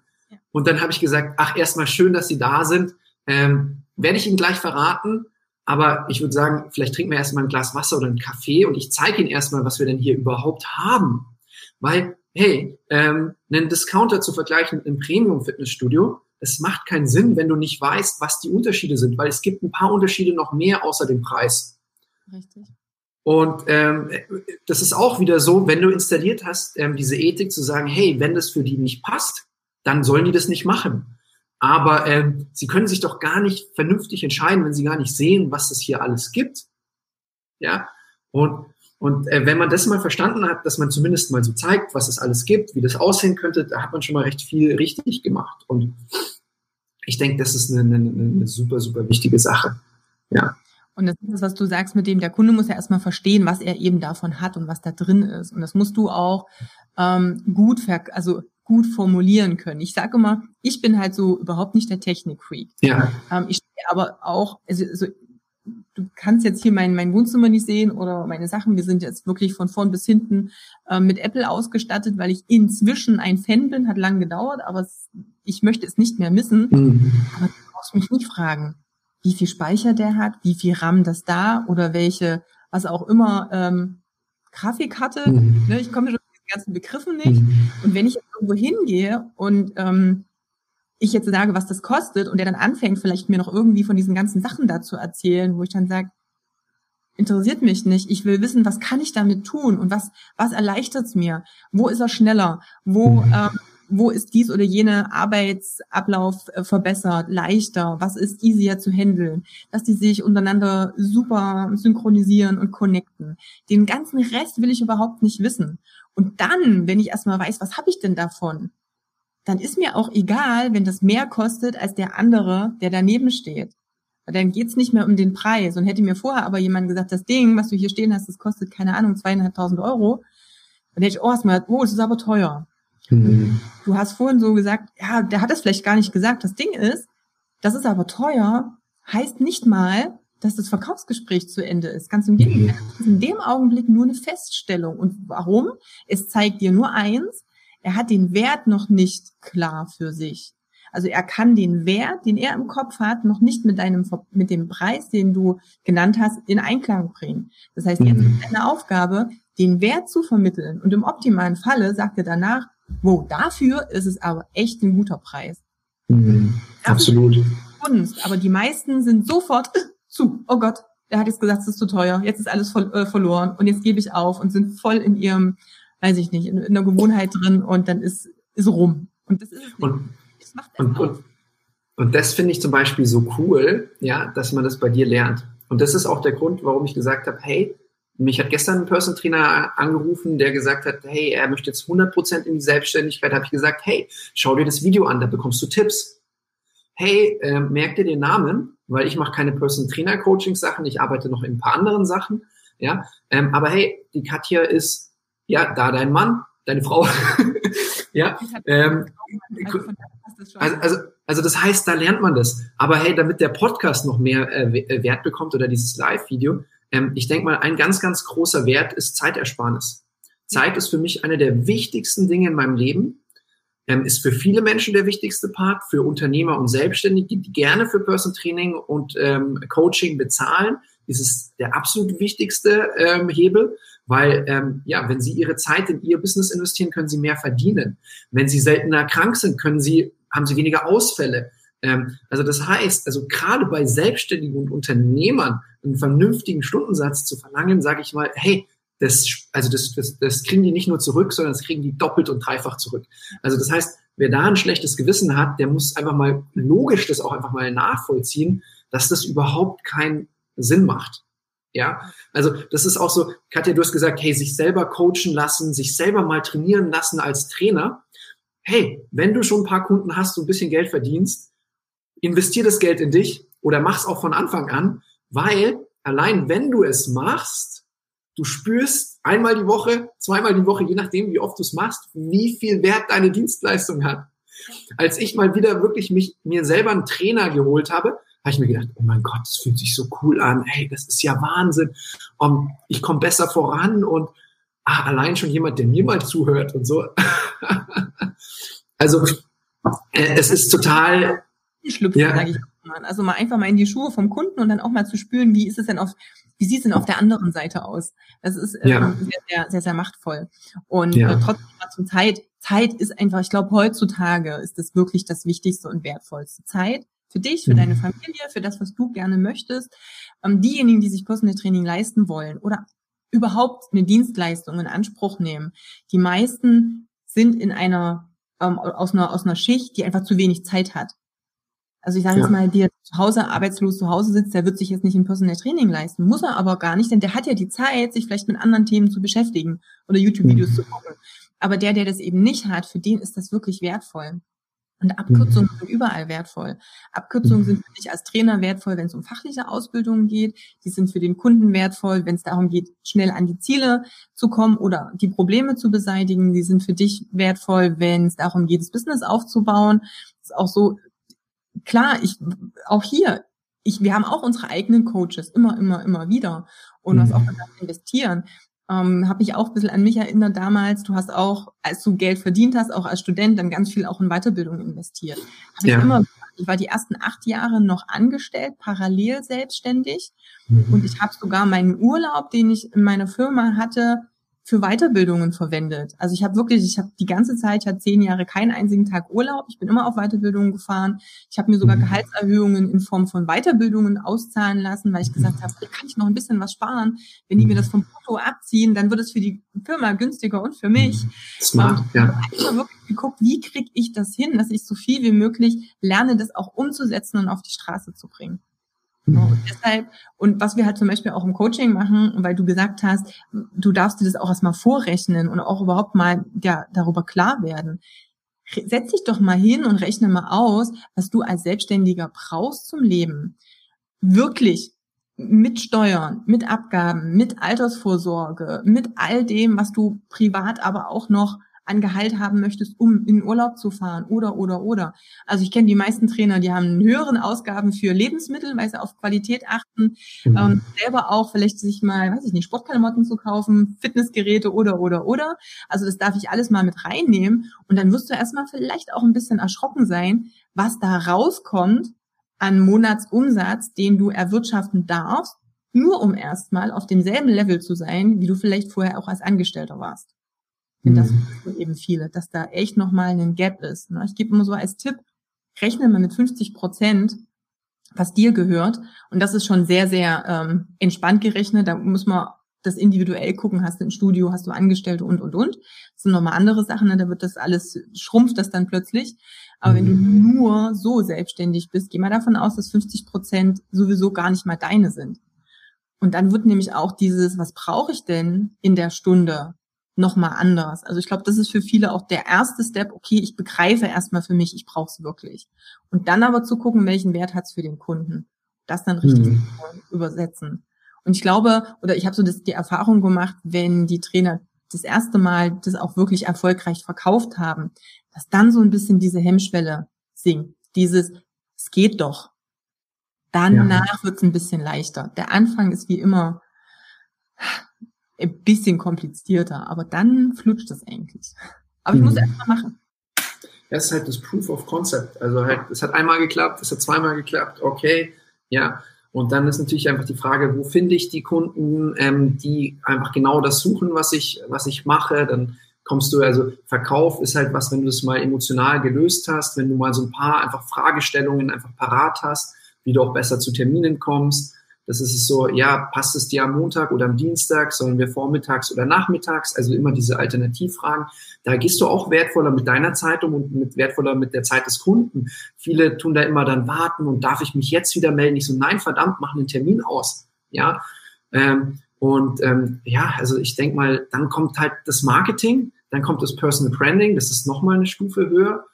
Und dann habe ich gesagt, ach, erstmal schön, dass Sie da sind. Ähm, werde ich Ihnen gleich verraten. aber ich würde sagen, vielleicht trinken wir erstmal ein Glas Wasser oder einen Kaffee und ich zeige Ihnen erstmal, was wir denn hier überhaupt haben. Weil, hey, ähm, einen Discounter zu vergleichen mit einem Premium-Fitnessstudio, das macht keinen Sinn, wenn du nicht weißt, was die Unterschiede sind, weil es gibt ein paar Unterschiede noch mehr außer dem Preis. Richtig. Und ähm, das ist auch wieder so, wenn du installiert hast, ähm, diese Ethik zu sagen, hey, wenn das für die nicht passt, dann sollen die das nicht machen. Aber ähm, sie können sich doch gar nicht vernünftig entscheiden, wenn sie gar nicht sehen, was es hier alles gibt. Ja, und, und äh, wenn man das mal verstanden hat, dass man zumindest mal so zeigt, was es alles gibt, wie das aussehen könnte, da hat man schon mal recht viel richtig gemacht. Und ich denke, das ist eine, eine, eine super, super wichtige Sache. Ja. Und das ist das, was du sagst mit dem, der Kunde muss ja erstmal verstehen, was er eben davon hat und was da drin ist. Und das musst du auch ähm, gut, also gut formulieren können. Ich sage immer, ich bin halt so überhaupt nicht der Technik-Freak. Ja. Ähm, ich stehe aber auch, also, also du kannst jetzt hier mein, mein Wohnzimmer nicht sehen oder meine Sachen. Wir sind jetzt wirklich von vorn bis hinten äh, mit Apple ausgestattet, weil ich inzwischen ein Fan bin, hat lang gedauert, aber es, ich möchte es nicht mehr missen. Mhm. Aber du brauchst mich nicht fragen, wie viel Speicher der hat, wie viel RAM das da oder welche, was auch immer, ähm, Grafikkarte. Mhm. Ne, ich komme schon ganzen Begriffen nicht. Mhm. Und wenn ich jetzt irgendwo hingehe und ähm, ich jetzt sage, was das kostet und der dann anfängt, vielleicht mir noch irgendwie von diesen ganzen Sachen da zu erzählen, wo ich dann sage, interessiert mich nicht. Ich will wissen, was kann ich damit tun und was, was erleichtert es mir? Wo ist er schneller? Wo, mhm. ähm, wo ist dies oder jene Arbeitsablauf äh, verbessert, leichter? Was ist easier zu handeln? Dass die sich untereinander super synchronisieren und connecten. Den ganzen Rest will ich überhaupt nicht wissen. Und dann, wenn ich erstmal weiß, was habe ich denn davon, dann ist mir auch egal, wenn das mehr kostet als der andere, der daneben steht. Weil dann geht's nicht mehr um den Preis. Und hätte mir vorher aber jemand gesagt, das Ding, was du hier stehen hast, das kostet, keine Ahnung, zweieinhalbtausend Euro, dann hätte ich, oh, erstmal, oh, das ist aber teuer. Mhm. Du hast vorhin so gesagt, ja, der hat es vielleicht gar nicht gesagt. Das Ding ist, das ist aber teuer, heißt nicht mal, dass das Verkaufsgespräch zu Ende ist. Ganz im Gegenteil. Das ist in dem Augenblick nur eine Feststellung. Und warum? Es zeigt dir nur eins, er hat den Wert noch nicht klar für sich. Also er kann den Wert, den er im Kopf hat, noch nicht mit deinem, mit dem Preis, den du genannt hast, in Einklang bringen. Das heißt, jetzt mhm. ist deine Aufgabe, den Wert zu vermitteln. Und im optimalen Falle sagt er danach, wo dafür ist es aber echt ein guter Preis. Mhm. Absolut. Kunst, aber die meisten sind sofort, zu. Oh Gott, der hat jetzt gesagt, es ist zu teuer. Jetzt ist alles voll, äh, verloren und jetzt gebe ich auf und sind voll in ihrem, weiß ich nicht, in, in der Gewohnheit drin und dann ist, ist rum. Und das ist es und, das macht und, und, und das finde ich zum Beispiel so cool, ja, dass man das bei dir lernt. Und das ist auch der Grund, warum ich gesagt habe, hey, mich hat gestern ein Person Trainer angerufen, der gesagt hat, hey, er möchte jetzt 100% in die Selbstständigkeit. Da habe ich gesagt, hey, schau dir das Video an, da bekommst du Tipps. Hey, äh, merk dir den Namen weil ich mache keine Person Trainer Coaching Sachen, ich arbeite noch in ein paar anderen Sachen, ja, ähm, aber hey, die Katja ist ja da dein Mann, deine Frau, ja, ähm, also, also, also das heißt, da lernt man das. Aber hey, damit der Podcast noch mehr äh, äh, Wert bekommt oder dieses Live-Video, ähm, ich denke mal, ein ganz, ganz großer Wert ist Zeitersparnis. Zeit ist für mich eine der wichtigsten Dinge in meinem Leben ähm, ist für viele Menschen der wichtigste Part, für Unternehmer und Selbstständige, die gerne für Person Training und ähm, Coaching bezahlen, ist es der absolut wichtigste ähm, Hebel, weil ähm, ja, wenn Sie Ihre Zeit in Ihr Business investieren, können Sie mehr verdienen. Wenn Sie seltener krank sind, können Sie haben Sie weniger Ausfälle. Ähm, also das heißt, also gerade bei Selbstständigen und Unternehmern einen vernünftigen Stundensatz zu verlangen, sage ich mal, hey, das, also das, das, das kriegen die nicht nur zurück, sondern das kriegen die doppelt und dreifach zurück. Also das heißt, wer da ein schlechtes Gewissen hat, der muss einfach mal logisch das auch einfach mal nachvollziehen, dass das überhaupt keinen Sinn macht. Ja, also das ist auch so, Katja, du hast gesagt, hey, sich selber coachen lassen, sich selber mal trainieren lassen als Trainer. Hey, wenn du schon ein paar Kunden hast und ein bisschen Geld verdienst, investier das Geld in dich oder mach's auch von Anfang an, weil allein wenn du es machst, Du spürst einmal die Woche, zweimal die Woche, je nachdem, wie oft du es machst, wie viel Wert deine Dienstleistung hat. Als ich mal wieder wirklich mich, mir selber einen Trainer geholt habe, habe ich mir gedacht, oh mein Gott, das fühlt sich so cool an. Hey, das ist ja Wahnsinn. Um, ich komme besser voran und ah, allein schon jemand, der mir mal zuhört und so. also, äh, es ist total. Schlüpfen, ja. sage ich kümmern. Also mal einfach mal in die Schuhe vom Kunden und dann auch mal zu spüren, wie ist es denn auf, wie sieht es denn auf der anderen Seite aus? Das ist äh, ja. sehr, sehr, sehr, sehr machtvoll. Und ja. äh, trotzdem zum Zeit, Zeit ist einfach, ich glaube, heutzutage ist das wirklich das Wichtigste und Wertvollste. Zeit für dich, für mhm. deine Familie, für das, was du gerne möchtest. Ähm, diejenigen, die sich Personal Training leisten wollen oder überhaupt eine Dienstleistung in Anspruch nehmen, die meisten sind in einer ähm, aus einer aus einer Schicht, die einfach zu wenig Zeit hat. Also ich sage ja. jetzt mal, der zu Hause arbeitslos zu Hause sitzt, der wird sich jetzt nicht ein Personal Training leisten, muss er aber gar nicht, denn der hat ja die Zeit, sich vielleicht mit anderen Themen zu beschäftigen oder YouTube-Videos mhm. zu gucken. Aber der, der das eben nicht hat, für den ist das wirklich wertvoll. Und Abkürzungen mhm. sind überall wertvoll. Abkürzungen sind für dich als Trainer wertvoll, wenn es um fachliche Ausbildungen geht. Die sind für den Kunden wertvoll, wenn es darum geht, schnell an die Ziele zu kommen oder die Probleme zu beseitigen. Die sind für dich wertvoll, wenn es darum geht, das Business aufzubauen. Das ist auch so, klar, ich, auch hier, ich, wir haben auch unsere eigenen Coaches, immer, immer, immer wieder. Und was auch mhm. investieren ähm, habe ich auch ein bisschen an mich erinnert damals. Du hast auch, als du Geld verdient hast, auch als Student, dann ganz viel auch in Weiterbildung investiert. Habe ja. ich immer Ich war die ersten acht Jahre noch angestellt, parallel selbstständig. Mhm. Und ich habe sogar meinen Urlaub, den ich in meiner Firma hatte, für Weiterbildungen verwendet. Also ich habe wirklich, ich habe die ganze Zeit, ich hatte zehn Jahre keinen einzigen Tag Urlaub. Ich bin immer auf Weiterbildungen gefahren. Ich habe mir sogar mhm. Gehaltserhöhungen in Form von Weiterbildungen auszahlen lassen, weil ich gesagt habe, kann ich noch ein bisschen was sparen. Wenn die mir das vom Brutto abziehen, dann wird es für die Firma günstiger und für mich. Mhm. Smart, und ja. Ich habe wirklich geguckt, wie kriege ich das hin, dass ich so viel wie möglich lerne, das auch umzusetzen und auf die Straße zu bringen. Mhm. Und deshalb, und was wir halt zum Beispiel auch im Coaching machen, weil du gesagt hast, du darfst dir das auch erstmal vorrechnen und auch überhaupt mal ja, darüber klar werden. Setz dich doch mal hin und rechne mal aus, was du als Selbstständiger brauchst zum Leben. Wirklich mit Steuern, mit Abgaben, mit Altersvorsorge, mit all dem, was du privat aber auch noch an Gehalt haben möchtest, um in Urlaub zu fahren oder, oder, oder. Also ich kenne die meisten Trainer, die haben höheren Ausgaben für Lebensmittel, weil sie auf Qualität achten, mhm. ähm, selber auch vielleicht sich mal, weiß ich nicht, Sportklamotten zu kaufen, Fitnessgeräte oder, oder, oder. Also das darf ich alles mal mit reinnehmen und dann wirst du erstmal vielleicht auch ein bisschen erschrocken sein, was da rauskommt an Monatsumsatz, den du erwirtschaften darfst, nur um erstmal auf demselben Level zu sein, wie du vielleicht vorher auch als Angestellter warst. Denn das mhm. eben viele, dass da echt nochmal ein Gap ist. Ne? Ich gebe immer so als Tipp, rechne mal mit 50 Prozent, was dir gehört. Und das ist schon sehr, sehr ähm, entspannt gerechnet. Da muss man das individuell gucken. Hast du ein Studio, hast du Angestellte und, und, und. Das sind nochmal andere Sachen. Ne? Da wird das alles, schrumpft das dann plötzlich. Aber wenn du mhm. nur so selbstständig bist, geh mal davon aus, dass 50 Prozent sowieso gar nicht mal deine sind. Und dann wird nämlich auch dieses, was brauche ich denn in der Stunde? Nochmal anders. Also ich glaube, das ist für viele auch der erste Step, okay, ich begreife erstmal für mich, ich brauche es wirklich. Und dann aber zu gucken, welchen Wert hat es für den Kunden. Das dann richtig mhm. übersetzen. Und ich glaube, oder ich habe so das, die Erfahrung gemacht, wenn die Trainer das erste Mal das auch wirklich erfolgreich verkauft haben, dass dann so ein bisschen diese Hemmschwelle sinkt. Dieses, es geht doch. Danach ja. wird es ein bisschen leichter. Der Anfang ist wie immer ein bisschen komplizierter, aber dann flutscht das eigentlich. Aber ich mhm. muss erst mal machen. Das ist halt das Proof of Concept. Also halt, es hat einmal geklappt, es hat zweimal geklappt, okay, ja. Und dann ist natürlich einfach die Frage, wo finde ich die Kunden, ähm, die einfach genau das suchen, was ich, was ich mache. Dann kommst du, also Verkauf ist halt was, wenn du es mal emotional gelöst hast, wenn du mal so ein paar einfach Fragestellungen einfach parat hast, wie du auch besser zu Terminen kommst, das ist es so, ja, passt es dir am Montag oder am Dienstag? Sollen wir vormittags oder nachmittags? Also immer diese Alternativfragen. Da gehst du auch wertvoller mit deiner Zeitung und mit wertvoller mit der Zeit des Kunden. Viele tun da immer dann warten und darf ich mich jetzt wieder melden? Ich so, nein, verdammt, mach einen Termin aus. Ja. Ähm, und ähm, ja, also ich denke mal, dann kommt halt das Marketing, dann kommt das Personal Branding, das ist nochmal eine Stufe höher.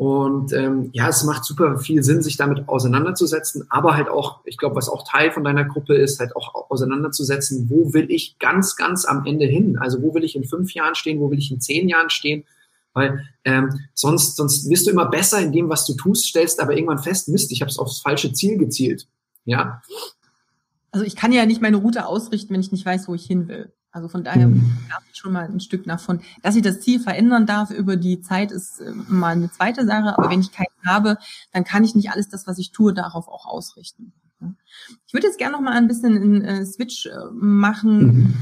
Und ähm, ja, es macht super viel Sinn, sich damit auseinanderzusetzen, aber halt auch, ich glaube, was auch Teil von deiner Gruppe ist, halt auch auseinanderzusetzen, wo will ich ganz, ganz am Ende hin? Also wo will ich in fünf Jahren stehen, wo will ich in zehn Jahren stehen? Weil ähm, sonst, sonst wirst du immer besser in dem, was du tust, stellst aber irgendwann fest, Mist, ich habe es aufs falsche Ziel gezielt. Ja. Also ich kann ja nicht meine Route ausrichten, wenn ich nicht weiß, wo ich hin will. Also von daher mhm. darf ich schon mal ein Stück nach von, dass ich das Ziel verändern darf über die Zeit ist äh, mal eine zweite Sache, aber wenn ich keinen habe, dann kann ich nicht alles das, was ich tue, darauf auch ausrichten. Ich würde jetzt gerne noch mal ein bisschen einen äh, Switch äh, machen mhm.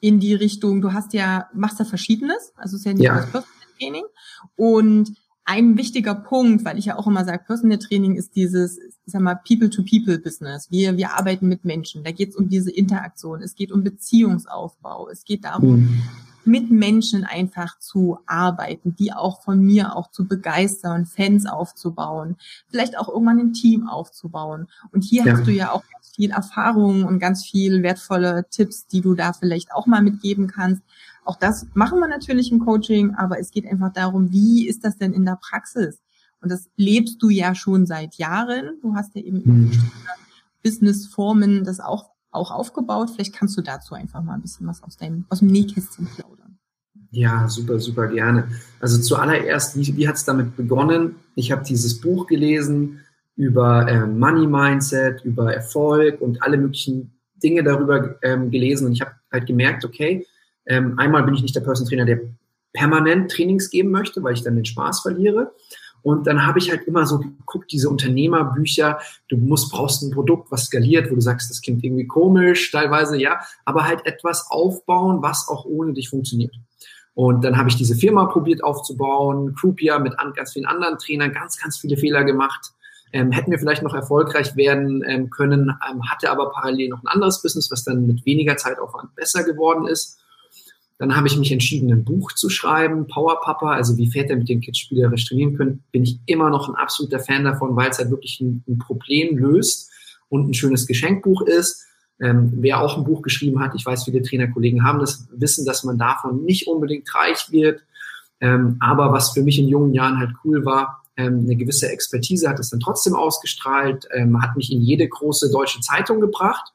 in die Richtung, du hast ja, machst ja Verschiedenes, also es ist ja nicht ja. das Personal Training und ein wichtiger Punkt, weil ich ja auch immer sage, Personal Training ist dieses, ich sag mal, People-to-People-Business. Wir, wir arbeiten mit Menschen. Da geht es um diese Interaktion. Es geht um Beziehungsaufbau. Es geht darum, mhm. mit Menschen einfach zu arbeiten, die auch von mir auch zu begeistern, Fans aufzubauen, vielleicht auch irgendwann ein Team aufzubauen. Und hier ja. hast du ja auch ganz viel Erfahrung und ganz viel wertvolle Tipps, die du da vielleicht auch mal mitgeben kannst. Auch das machen wir natürlich im Coaching, aber es geht einfach darum, wie ist das denn in der Praxis? Und das lebst du ja schon seit Jahren. Du hast ja eben mhm. Businessformen das auch, auch aufgebaut. Vielleicht kannst du dazu einfach mal ein bisschen was aus deinem, aus dem Nähkästchen plaudern. Ja, super, super gerne. Also zuallererst, wie, wie hat es damit begonnen? Ich habe dieses Buch gelesen über äh, Money Mindset, über Erfolg und alle möglichen Dinge darüber ähm, gelesen und ich habe halt gemerkt, okay, ähm, einmal bin ich nicht der Person Trainer, der permanent Trainings geben möchte, weil ich dann den Spaß verliere. Und dann habe ich halt immer so geguckt, diese Unternehmerbücher, du musst, brauchst ein Produkt, was skaliert, wo du sagst, das klingt irgendwie komisch, teilweise ja, aber halt etwas aufbauen, was auch ohne dich funktioniert. Und dann habe ich diese Firma probiert aufzubauen, Croupier mit an, ganz vielen anderen Trainern, ganz, ganz viele Fehler gemacht. Ähm, hätten wir vielleicht noch erfolgreich werden ähm, können, ähm, hatte aber parallel noch ein anderes Business, was dann mit weniger Zeitaufwand besser geworden ist. Dann habe ich mich entschieden, ein Buch zu schreiben, Power Papa, also wie Väter mit den Kids spielerisch trainieren können. Bin ich immer noch ein absoluter Fan davon, weil es halt wirklich ein, ein Problem löst und ein schönes Geschenkbuch ist. Ähm, wer auch ein Buch geschrieben hat, ich weiß, viele Trainerkollegen haben das Wissen, dass man davon nicht unbedingt reich wird. Ähm, aber was für mich in jungen Jahren halt cool war, ähm, eine gewisse Expertise hat es dann trotzdem ausgestrahlt, ähm, hat mich in jede große deutsche Zeitung gebracht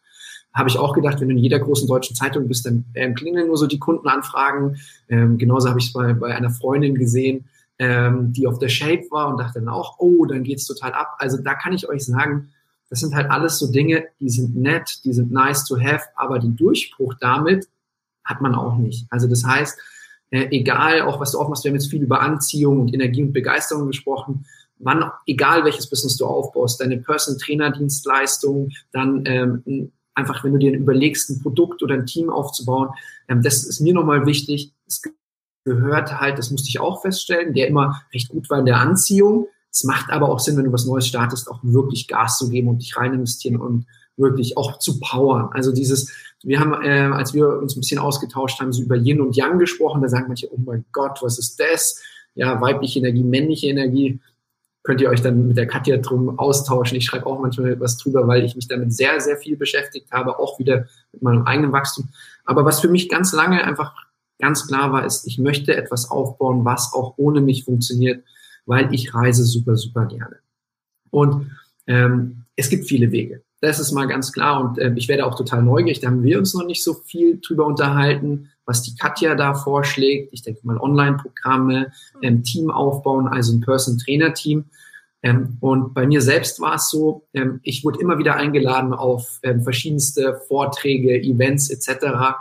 habe ich auch gedacht, wenn du in jeder großen deutschen Zeitung bist, dann ähm, klingeln nur so die Kundenanfragen. Ähm, genauso habe ich es bei, bei einer Freundin gesehen, ähm, die auf der Shape war und dachte dann auch, oh, dann geht's total ab. Also da kann ich euch sagen, das sind halt alles so Dinge, die sind nett, die sind nice to have, aber den Durchbruch damit hat man auch nicht. Also das heißt, äh, egal, auch was du aufmachst, wir haben jetzt viel über Anziehung und Energie und Begeisterung gesprochen, wann, egal welches Business du aufbaust, deine Person-Trainer-Dienstleistung, dann ähm, einfach, wenn du dir überlegst, ein Produkt oder ein Team aufzubauen, ähm, das ist mir nochmal wichtig. Es gehört halt, das musste ich auch feststellen, der immer recht gut war in der Anziehung. Es macht aber auch Sinn, wenn du was Neues startest, auch wirklich Gas zu geben und dich rein investieren und wirklich auch zu powern. Also dieses, wir haben, äh, als wir uns ein bisschen ausgetauscht haben, so über Yin und Yang gesprochen, da sagen manche, oh mein Gott, was ist das? Ja, weibliche Energie, männliche Energie könnt ihr euch dann mit der Katja drum austauschen. Ich schreibe auch manchmal was drüber, weil ich mich damit sehr, sehr viel beschäftigt habe, auch wieder mit meinem eigenen Wachstum. Aber was für mich ganz lange einfach ganz klar war, ist, ich möchte etwas aufbauen, was auch ohne mich funktioniert, weil ich reise super, super gerne. Und ähm, es gibt viele Wege. Das ist mal ganz klar und äh, ich werde auch total neugierig. Da haben wir uns noch nicht so viel drüber unterhalten, was die Katja da vorschlägt. Ich denke mal Online-Programme, ähm, Team aufbauen, also ein Person-Trainer-Team. Ähm, und bei mir selbst war es so, ähm, ich wurde immer wieder eingeladen auf ähm, verschiedenste Vorträge, Events etc.,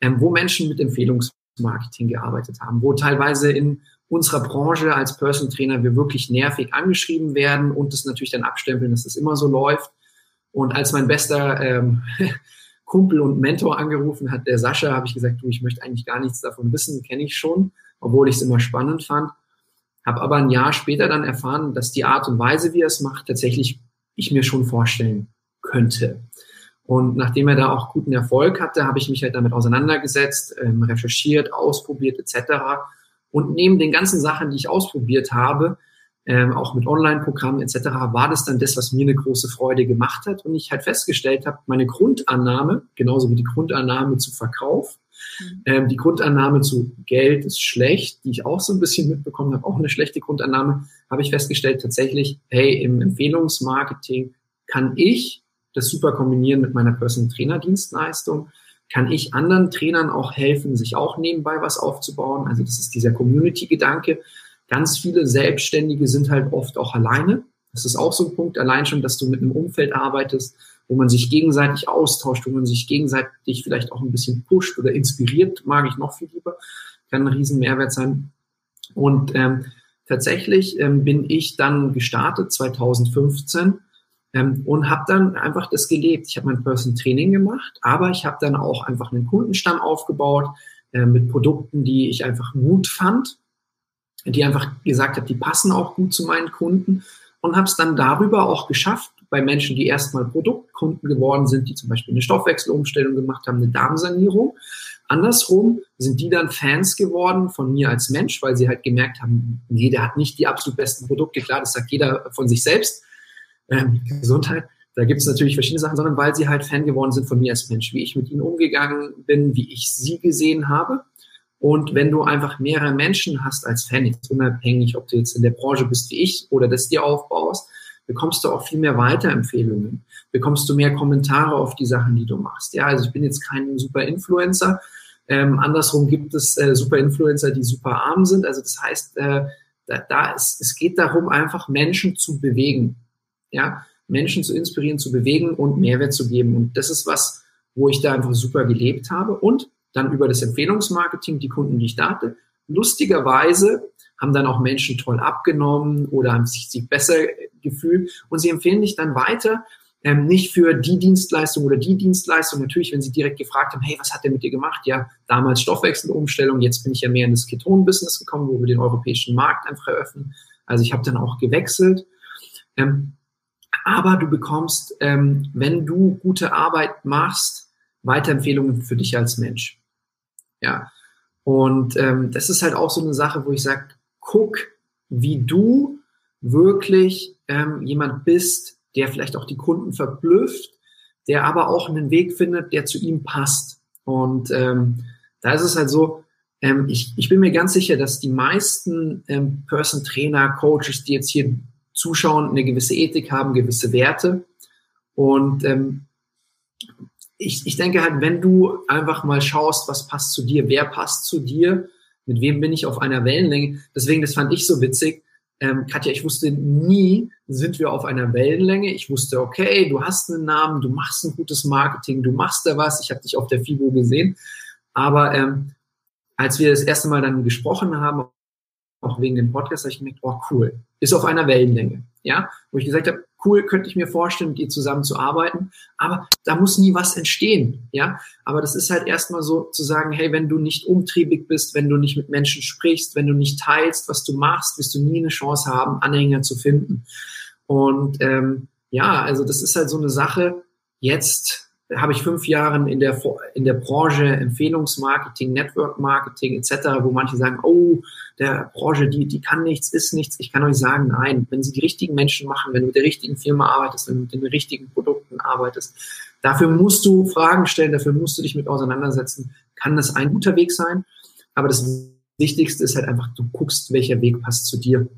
ähm, wo Menschen mit Empfehlungsmarketing gearbeitet haben, wo teilweise in unserer Branche als Person Trainer wir wirklich nervig angeschrieben werden und das natürlich dann abstempeln, dass das immer so läuft. Und als mein bester ähm, Kumpel und Mentor angerufen hat, der Sascha, habe ich gesagt, du, ich möchte eigentlich gar nichts davon wissen, kenne ich schon, obwohl ich es immer spannend fand. Habe aber ein Jahr später dann erfahren, dass die Art und Weise, wie er es macht, tatsächlich ich mir schon vorstellen könnte. Und nachdem er da auch guten Erfolg hatte, habe ich mich halt damit auseinandergesetzt, ähm, recherchiert, ausprobiert etc. Und neben den ganzen Sachen, die ich ausprobiert habe, ähm, auch mit Online-Programmen etc., war das dann das, was mir eine große Freude gemacht hat und ich halt festgestellt habe, meine Grundannahme, genauso wie die Grundannahme zu Verkauf, mhm. ähm, die Grundannahme zu Geld ist schlecht, die ich auch so ein bisschen mitbekommen habe, auch eine schlechte Grundannahme, habe ich festgestellt, tatsächlich, hey, im Empfehlungsmarketing kann ich das super kombinieren mit meiner Personal Trainer Dienstleistung, kann ich anderen Trainern auch helfen, sich auch nebenbei was aufzubauen. Also das ist dieser Community-Gedanke. Ganz viele Selbstständige sind halt oft auch alleine. Das ist auch so ein Punkt, allein schon, dass du mit einem Umfeld arbeitest, wo man sich gegenseitig austauscht, wo man sich gegenseitig vielleicht auch ein bisschen pusht oder inspiriert, mag ich noch viel lieber, kann ein riesen Mehrwert sein. Und ähm, tatsächlich ähm, bin ich dann gestartet 2015 ähm, und habe dann einfach das gelebt. Ich habe mein Person Training gemacht, aber ich habe dann auch einfach einen Kundenstamm aufgebaut äh, mit Produkten, die ich einfach gut fand, die einfach gesagt habe, die passen auch gut zu meinen Kunden und habe es dann darüber auch geschafft, bei Menschen, die erstmal Produktkunden geworden sind, die zum Beispiel eine Stoffwechselumstellung gemacht haben, eine Darmsanierung. Andersrum sind die dann Fans geworden von mir als Mensch, weil sie halt gemerkt haben, nee, der hat nicht die absolut besten Produkte. Klar, das sagt jeder von sich selbst. Ähm, Gesundheit. Da gibt es natürlich verschiedene Sachen, sondern weil sie halt Fan geworden sind von mir als Mensch, wie ich mit ihnen umgegangen bin, wie ich sie gesehen habe. Und wenn du einfach mehrere Menschen hast als Fan, jetzt unabhängig, ob du jetzt in der Branche bist wie ich oder das dir aufbaust, bekommst du auch viel mehr Weiterempfehlungen, bekommst du mehr Kommentare auf die Sachen, die du machst. Ja, also ich bin jetzt kein super Influencer. Ähm, andersrum gibt es äh, super Influencer, die super arm sind. Also das heißt, äh, da, da ist, es geht darum, einfach Menschen zu bewegen. Ja, Menschen zu inspirieren, zu bewegen und Mehrwert zu geben. Und das ist was, wo ich da einfach super gelebt habe. Und dann über das Empfehlungsmarketing, die Kunden, die ich da hatte, lustigerweise haben dann auch Menschen toll abgenommen oder haben sich, sich besser gefühlt und sie empfehlen dich dann weiter, ähm, nicht für die Dienstleistung oder die Dienstleistung. Natürlich, wenn sie direkt gefragt haben, hey, was hat der mit dir gemacht? Ja, damals Stoffwechselumstellung, jetzt bin ich ja mehr in das Keton-Business gekommen, wo wir den europäischen Markt einfach eröffnen. Also ich habe dann auch gewechselt. Ähm, aber du bekommst, ähm, wenn du gute Arbeit machst, Weiterempfehlungen für dich als Mensch. Ja. Und ähm, das ist halt auch so eine Sache, wo ich sage, guck, wie du wirklich ähm, jemand bist, der vielleicht auch die Kunden verblüfft, der aber auch einen Weg findet, der zu ihm passt. Und ähm, da ist es halt so, ähm, ich, ich bin mir ganz sicher, dass die meisten ähm, Person Trainer, Coaches, die jetzt hier zuschauen, eine gewisse Ethik haben, gewisse Werte. Und ähm, ich, ich denke halt, wenn du einfach mal schaust, was passt zu dir, wer passt zu dir, mit wem bin ich auf einer Wellenlänge. Deswegen, das fand ich so witzig. Ähm, Katja, ich wusste nie, sind wir auf einer Wellenlänge. Ich wusste, okay, du hast einen Namen, du machst ein gutes Marketing, du machst da was. Ich habe dich auf der FIBO gesehen. Aber ähm, als wir das erste Mal dann gesprochen haben, auch wegen dem Podcast, habe ich gemerkt, oh cool, ist auf einer Wellenlänge. Ja, wo ich gesagt habe, cool, könnte ich mir vorstellen, mit ihr zusammen zu arbeiten, aber da muss nie was entstehen. Ja, aber das ist halt erstmal so zu sagen, hey, wenn du nicht umtriebig bist, wenn du nicht mit Menschen sprichst, wenn du nicht teilst, was du machst, wirst du nie eine Chance haben, Anhänger zu finden. Und ähm, ja, also das ist halt so eine Sache. Jetzt habe ich fünf Jahre in der, in der Branche Empfehlungsmarketing, Network Marketing etc., wo manche sagen, oh, der Branche, die, die kann nichts, ist nichts. Ich kann euch sagen, nein, wenn sie die richtigen Menschen machen, wenn du mit der richtigen Firma arbeitest, wenn du mit den richtigen Produkten arbeitest, dafür musst du Fragen stellen, dafür musst du dich mit auseinandersetzen, kann das ein guter Weg sein. Aber das Wichtigste ist halt einfach, du guckst, welcher Weg passt zu dir.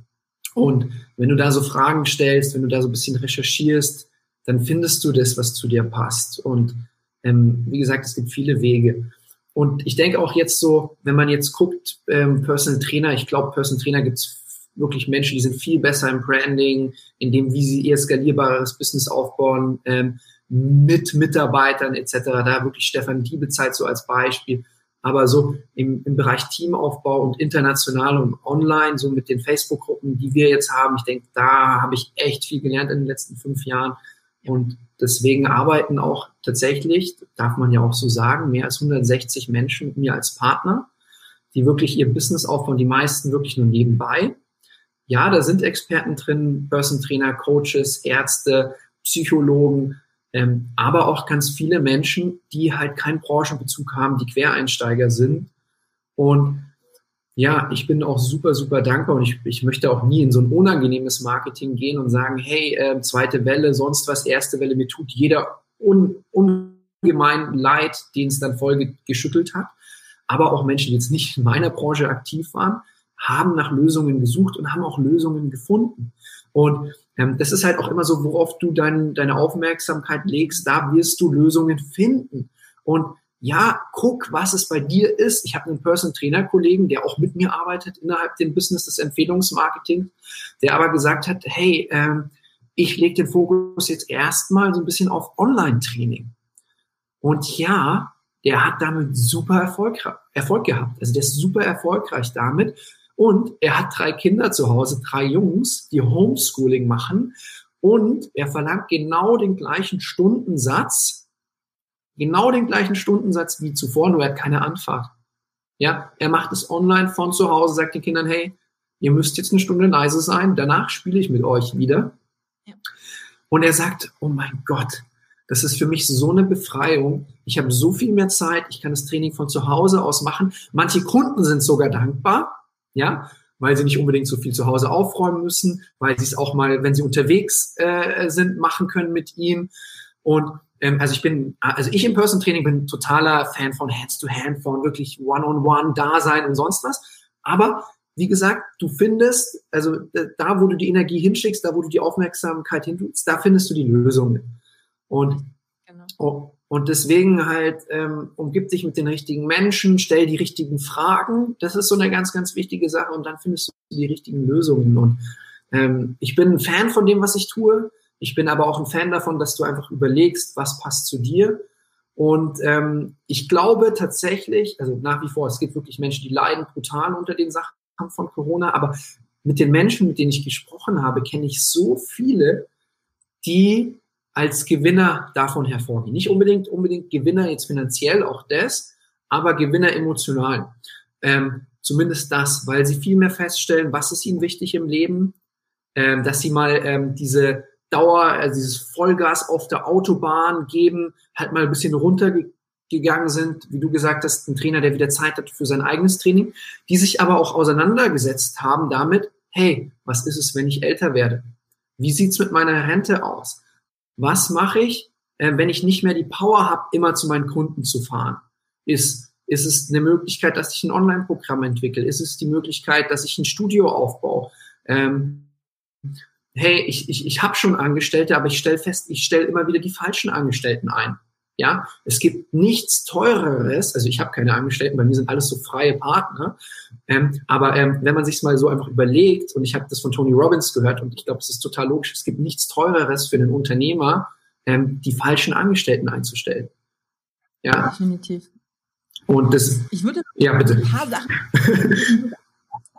Und wenn du da so Fragen stellst, wenn du da so ein bisschen recherchierst, dann findest du das, was zu dir passt. Und ähm, wie gesagt, es gibt viele Wege. Und ich denke auch jetzt so, wenn man jetzt guckt, ähm, Personal Trainer, ich glaube, Personal Trainer gibt es wirklich Menschen, die sind viel besser im Branding, in dem, wie sie ihr skalierbares Business aufbauen, ähm, mit Mitarbeitern etc. Da wirklich Stefan Diebezeit so als Beispiel. Aber so im, im Bereich Teamaufbau und international und online, so mit den Facebook-Gruppen, die wir jetzt haben, ich denke, da habe ich echt viel gelernt in den letzten fünf Jahren. Und deswegen arbeiten auch tatsächlich, darf man ja auch so sagen, mehr als 160 Menschen mit mir als Partner, die wirklich ihr Business aufbauen, die meisten wirklich nur nebenbei. Ja, da sind Experten drin, Person Trainer, Coaches, Ärzte, Psychologen, ähm, aber auch ganz viele Menschen, die halt keinen Branchenbezug haben, die Quereinsteiger sind und ja, ich bin auch super, super dankbar und ich, ich möchte auch nie in so ein unangenehmes Marketing gehen und sagen, hey, äh, zweite Welle, sonst was, erste Welle, mir tut jeder un, ungemein leid, den es dann voll geschüttelt hat. Aber auch Menschen, die jetzt nicht in meiner Branche aktiv waren, haben nach Lösungen gesucht und haben auch Lösungen gefunden. Und ähm, das ist halt auch immer so, worauf du dein, deine Aufmerksamkeit legst, da wirst du Lösungen finden. Und ja, guck, was es bei dir ist. Ich habe einen Person Trainer Kollegen, der auch mit mir arbeitet innerhalb dem Business des Empfehlungsmarketings, der aber gesagt hat, hey, ähm, ich lege den Fokus jetzt erstmal so ein bisschen auf Online-Training. Und ja, der hat damit super Erfolg, Erfolg gehabt. Also der ist super erfolgreich damit. Und er hat drei Kinder zu Hause, drei Jungs, die Homeschooling machen. Und er verlangt genau den gleichen Stundensatz, genau den gleichen Stundensatz wie zuvor, nur er hat keine Anfahrt. Ja, er macht es online von zu Hause, sagt den Kindern, hey, ihr müsst jetzt eine Stunde leise sein, danach spiele ich mit euch wieder. Ja. Und er sagt, oh mein Gott, das ist für mich so eine Befreiung. Ich habe so viel mehr Zeit, ich kann das Training von zu Hause aus machen. Manche Kunden sind sogar dankbar, ja, weil sie nicht unbedingt so viel zu Hause aufräumen müssen, weil sie es auch mal, wenn sie unterwegs äh, sind, machen können mit ihm. Und also ich bin, also ich im Person Training bin totaler Fan von Hands to Hand, von wirklich One-on-One da sein und sonst was. Aber wie gesagt, du findest, also da, wo du die Energie hinschickst, da, wo du die Aufmerksamkeit hintust, da findest du die Lösungen. Und genau. Oh, und deswegen halt ähm, umgib dich mit den richtigen Menschen, stell die richtigen Fragen. Das ist so eine ganz, ganz wichtige Sache und dann findest du die richtigen Lösungen. Und ähm, ich bin ein Fan von dem, was ich tue. Ich bin aber auch ein Fan davon, dass du einfach überlegst, was passt zu dir. Und ähm, ich glaube tatsächlich, also nach wie vor, es gibt wirklich Menschen, die leiden brutal unter den Sachen von Corona, aber mit den Menschen, mit denen ich gesprochen habe, kenne ich so viele, die als Gewinner davon hervorgehen. Nicht unbedingt, unbedingt Gewinner jetzt finanziell, auch das, aber Gewinner emotional. Ähm, zumindest das, weil sie viel mehr feststellen, was ist ihnen wichtig im Leben, ähm, dass sie mal ähm, diese Dauer, also dieses Vollgas auf der Autobahn geben, halt mal ein bisschen runtergegangen sind, wie du gesagt hast, ein Trainer, der wieder Zeit hat für sein eigenes Training, die sich aber auch auseinandergesetzt haben damit, hey, was ist es, wenn ich älter werde? Wie sieht's mit meiner Rente aus? was mache ich, äh, wenn ich nicht mehr die Power habe, immer zu meinen Kunden zu fahren? Ist, ist es eine Möglichkeit, dass ich ein Online-Programm entwickle? Ist es die Möglichkeit, dass ich ein Studio aufbaue? Ähm, hey, ich, ich, ich habe schon Angestellte, aber ich stelle fest, ich stelle immer wieder die falschen Angestellten ein. Ja, es gibt nichts teureres, also ich habe keine Angestellten, bei mir sind alles so freie Partner, ähm, aber ähm, wenn man sich mal so einfach überlegt, und ich habe das von Tony Robbins gehört und ich glaube, es ist total logisch, es gibt nichts teureres für einen Unternehmer, ähm, die falschen Angestellten einzustellen. Ja, definitiv. Und das, ich würde ja bitte. ein paar Sachen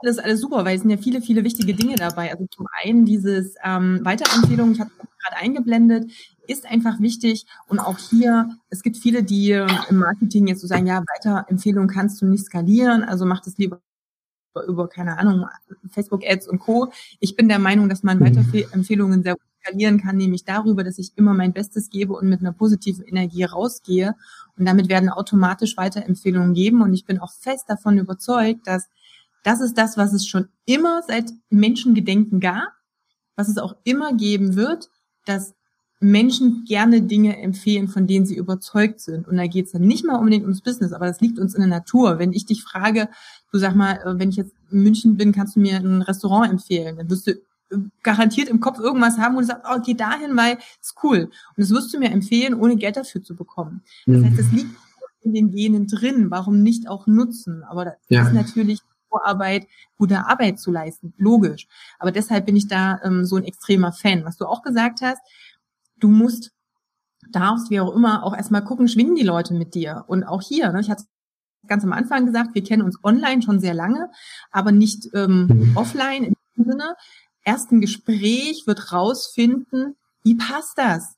alles, alles super, weil es sind ja viele, viele wichtige Dinge dabei. Also zum einen dieses ähm, Weiterempfehlung, ich habe gerade eingeblendet, ist einfach wichtig. Und auch hier, es gibt viele, die im Marketing jetzt so sagen, ja, Weiterempfehlung kannst du nicht skalieren, also mach das lieber über, keine Ahnung, Facebook-Ads und Co. Ich bin der Meinung, dass man Weiterempfehlungen sehr gut skalieren kann, nämlich darüber, dass ich immer mein Bestes gebe und mit einer positiven Energie rausgehe. Und damit werden automatisch Weiterempfehlungen geben. Und ich bin auch fest davon überzeugt, dass das ist das, was es schon immer seit Menschengedenken gab, was es auch immer geben wird, dass Menschen gerne Dinge empfehlen, von denen sie überzeugt sind. Und da geht es dann nicht mal unbedingt ums Business, aber das liegt uns in der Natur. Wenn ich dich frage, du sag mal, äh, wenn ich jetzt in München bin, kannst du mir ein Restaurant empfehlen, dann wirst du äh, garantiert im Kopf irgendwas haben, wo du sagst, oh, geh dahin, weil es cool. Und das wirst du mir empfehlen, ohne Geld dafür zu bekommen. Das heißt, es liegt in den Genen drin. Warum nicht auch nutzen? Aber das ja. ist natürlich Vorarbeit, gute Arbeit zu leisten, logisch. Aber deshalb bin ich da ähm, so ein extremer Fan. Was du auch gesagt hast, du musst, darfst, wie auch immer, auch erstmal gucken, schwingen die Leute mit dir. Und auch hier, ne, ich hatte ganz am Anfang gesagt, wir kennen uns online schon sehr lange, aber nicht ähm, mhm. offline im Sinne. Erst ein Gespräch wird rausfinden, wie passt das?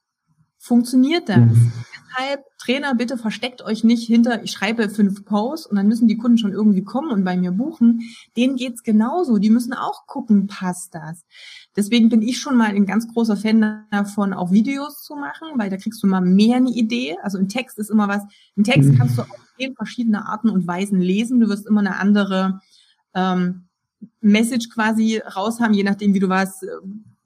Funktioniert das? Deshalb, Trainer, bitte versteckt euch nicht hinter, ich schreibe fünf Posts und dann müssen die Kunden schon irgendwie kommen und bei mir buchen. Denen geht's genauso. Die müssen auch gucken, passt das. Deswegen bin ich schon mal ein ganz großer Fan davon, auch Videos zu machen, weil da kriegst du mal mehr eine Idee. Also ein Text ist immer was, ein Text mhm. kannst du auf zehn verschiedene Arten und Weisen lesen. Du wirst immer eine andere ähm, Message quasi raus haben, je nachdem, wie du was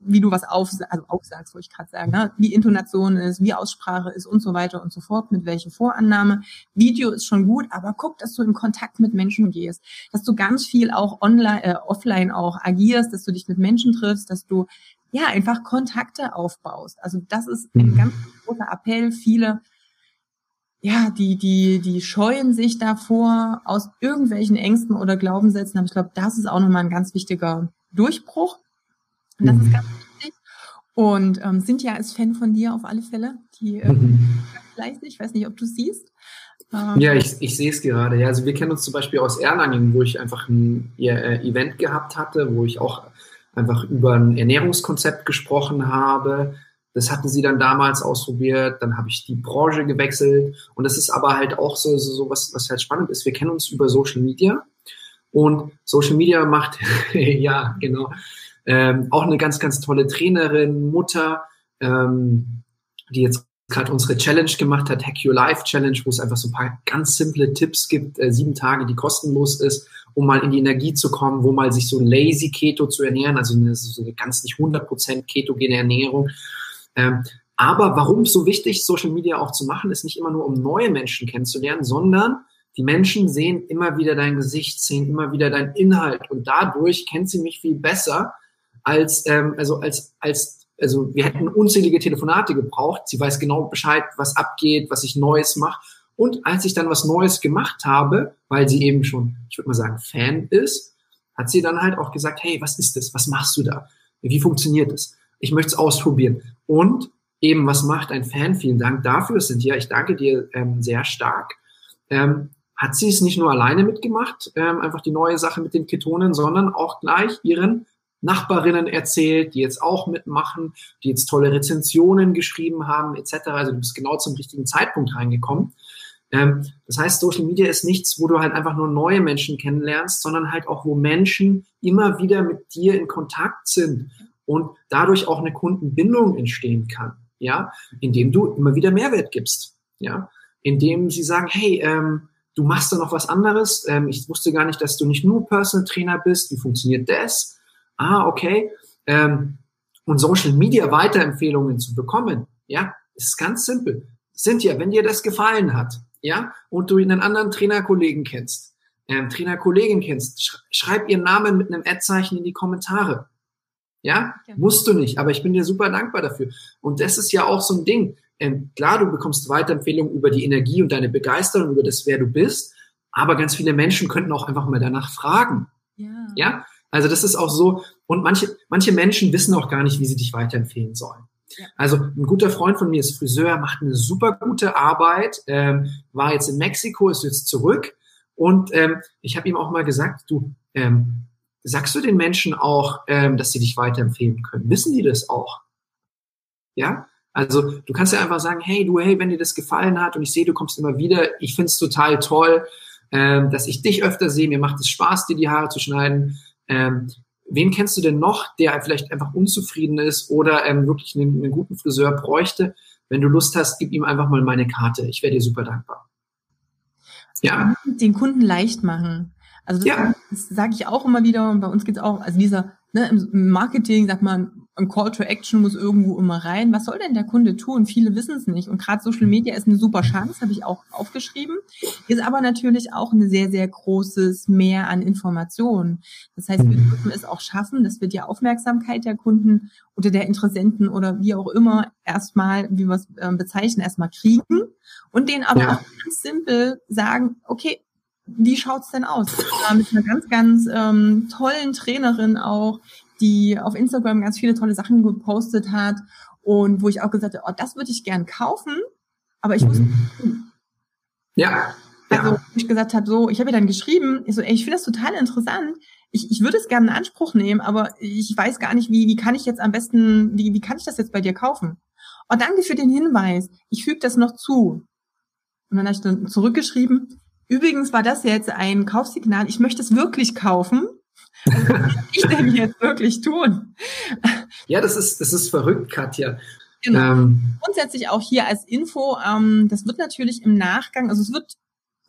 wie du was auf, also aufsagst, wollte ich gerade sagen, ne? wie Intonation ist, wie Aussprache ist und so weiter und so fort, mit welcher Vorannahme. Video ist schon gut, aber guck, dass du in Kontakt mit Menschen gehst, dass du ganz viel auch online, äh, offline auch agierst, dass du dich mit Menschen triffst, dass du ja einfach Kontakte aufbaust. Also das ist ein mhm. ganz großer Appell. Viele ja, die, die, die scheuen sich davor aus irgendwelchen Ängsten oder Glaubenssätzen. Aber ich glaube, das ist auch nochmal ein ganz wichtiger Durchbruch. Und das mhm. ist ganz Und ähm, Cynthia ist Fan von dir auf alle Fälle. Die ähm, fleißig, ich weiß nicht, ob du siehst. Ähm, ja, ich, ich sehe es gerade. Ja, also wir kennen uns zum Beispiel aus Erlangen, wo ich einfach ein äh, Event gehabt hatte, wo ich auch einfach über ein Ernährungskonzept gesprochen habe. Das hatten sie dann damals ausprobiert, dann habe ich die Branche gewechselt und das ist aber halt auch so, so, so was, was halt spannend ist. Wir kennen uns über Social Media und Social Media macht, ja, genau, ähm, auch eine ganz, ganz tolle Trainerin, Mutter, ähm, die jetzt gerade unsere Challenge gemacht hat, Hack Your Life Challenge, wo es einfach so ein paar ganz simple Tipps gibt, äh, sieben Tage, die kostenlos ist, um mal in die Energie zu kommen, wo mal sich so lazy Keto zu ernähren, also eine, so eine ganz nicht 100% ketogene Ernährung. Ähm, aber warum so wichtig, Social Media auch zu machen, ist nicht immer nur, um neue Menschen kennenzulernen, sondern die Menschen sehen immer wieder dein Gesicht, sehen immer wieder dein Inhalt und dadurch kennt sie mich viel besser als, ähm, also als, als also wir hätten unzählige Telefonate gebraucht. Sie weiß genau Bescheid, was abgeht, was ich Neues mache. Und als ich dann was Neues gemacht habe, weil sie eben schon, ich würde mal sagen, Fan ist, hat sie dann halt auch gesagt, hey, was ist das? Was machst du da? Wie funktioniert das? Ich möchte es ausprobieren. Und eben, was macht ein Fan? Vielen Dank dafür, Cynthia. Ich danke dir ähm, sehr stark. Ähm, hat sie es nicht nur alleine mitgemacht, ähm, einfach die neue Sache mit den Ketonen, sondern auch gleich ihren Nachbarinnen erzählt, die jetzt auch mitmachen, die jetzt tolle Rezensionen geschrieben haben, etc. Also du bist genau zum richtigen Zeitpunkt reingekommen. Ähm, das heißt, Social Media ist nichts, wo du halt einfach nur neue Menschen kennenlernst, sondern halt auch, wo Menschen immer wieder mit dir in Kontakt sind und dadurch auch eine Kundenbindung entstehen kann, ja, indem du immer wieder Mehrwert gibst, ja, indem sie sagen, hey, ähm, du machst da noch was anderes, ähm, ich wusste gar nicht, dass du nicht nur Personal Trainer bist, wie funktioniert das? Ah, okay, ähm, und Social Media Weiterempfehlungen zu bekommen, ja, ist ganz simpel. Ja, wenn dir das gefallen hat, ja, und du einen anderen Trainerkollegen kennst, ähm, Trainerkollegin kennst, sch schreib ihren Namen mit einem Ad-Zeichen in die Kommentare. Ja? ja, musst du nicht, aber ich bin dir super dankbar dafür. Und das ist ja auch so ein Ding. Ähm, klar, du bekommst Weiterempfehlungen über die Energie und deine Begeisterung, über das, wer du bist, aber ganz viele Menschen könnten auch einfach mal danach fragen. Ja. ja? Also das ist auch so, und manche, manche Menschen wissen auch gar nicht, wie sie dich weiterempfehlen sollen. Also ein guter Freund von mir ist Friseur, macht eine super gute Arbeit, ähm, war jetzt in Mexiko, ist jetzt zurück und ähm, ich habe ihm auch mal gesagt, du, ähm, sagst du den Menschen auch, ähm, dass sie dich weiterempfehlen können? Wissen die das auch? Ja, also du kannst ja einfach sagen, hey du, hey, wenn dir das gefallen hat und ich sehe, du kommst immer wieder, ich finde es total toll, ähm, dass ich dich öfter sehe, mir macht es Spaß, dir die Haare zu schneiden. Ähm, wen kennst du denn noch, der vielleicht einfach unzufrieden ist oder ähm, wirklich einen, einen guten Friseur bräuchte? Wenn du Lust hast, gib ihm einfach mal meine Karte. Ich wäre dir super dankbar. Ja. Den Kunden leicht machen. Also das, ja. das sage ich auch immer wieder und bei uns geht es auch, also dieser ne, im Marketing sagt man, ein Call to Action muss irgendwo immer rein. Was soll denn der Kunde tun? Viele wissen es nicht. Und gerade Social Media ist eine super Chance, habe ich auch aufgeschrieben. Ist aber natürlich auch ein sehr, sehr großes Mehr an Informationen. Das heißt, wir dürfen es auch schaffen, dass wir die Aufmerksamkeit der Kunden oder der Interessenten oder wie auch immer erstmal, wie wir es äh, bezeichnen, erstmal kriegen und denen aber ja. auch ganz simpel sagen, okay, wie schaut's denn aus? Mit einer ganz, ganz ähm, tollen Trainerin auch, die auf Instagram ganz viele tolle Sachen gepostet hat und wo ich auch gesagt habe, oh, das würde ich gern kaufen, aber ich muss mhm. Ja. Also ja. ich gesagt habe, so, ich habe ihr dann geschrieben, ich so, ey, ich finde das total interessant. Ich, ich würde es gerne in Anspruch nehmen, aber ich weiß gar nicht, wie, wie kann ich jetzt am besten, wie, wie kann ich das jetzt bei dir kaufen? Oh, danke für den Hinweis. Ich füge das noch zu. Und dann habe ich dann zurückgeschrieben, übrigens war das jetzt ein Kaufsignal, ich möchte es wirklich kaufen. Was soll ich denn jetzt wirklich tun? Ja, das ist, das ist verrückt, Katja. Genau. Ähm. Grundsätzlich auch hier als Info, ähm, das wird natürlich im Nachgang, also es wird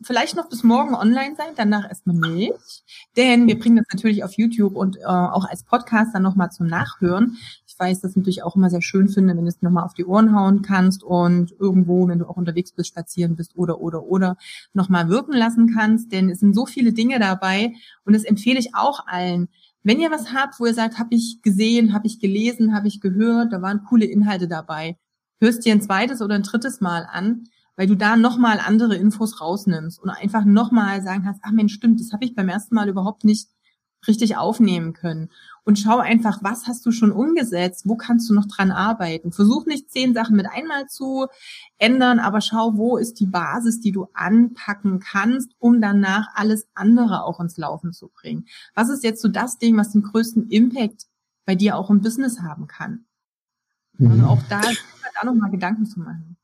vielleicht noch bis morgen online sein, danach erstmal nicht. Denn wir bringen das natürlich auf YouTube und äh, auch als Podcast dann nochmal zum Nachhören weiß, das natürlich auch immer sehr schön finde, wenn du es nochmal auf die Ohren hauen kannst und irgendwo, wenn du auch unterwegs bist, spazieren bist oder, oder, oder, nochmal wirken lassen kannst. Denn es sind so viele Dinge dabei und das empfehle ich auch allen. Wenn ihr was habt, wo ihr sagt, habe ich gesehen, habe ich gelesen, habe ich gehört, da waren coole Inhalte dabei, hörst dir ein zweites oder ein drittes Mal an, weil du da nochmal andere Infos rausnimmst und einfach nochmal sagen kannst, ach Mensch, stimmt, das habe ich beim ersten Mal überhaupt nicht richtig aufnehmen können. Und schau einfach, was hast du schon umgesetzt? Wo kannst du noch dran arbeiten? Versuch nicht zehn Sachen mit einmal zu ändern, aber schau, wo ist die Basis, die du anpacken kannst, um danach alles andere auch ins Laufen zu bringen. Was ist jetzt so das Ding, was den größten Impact bei dir auch im Business haben kann? Also mhm. auch da, da nochmal Gedanken zu machen.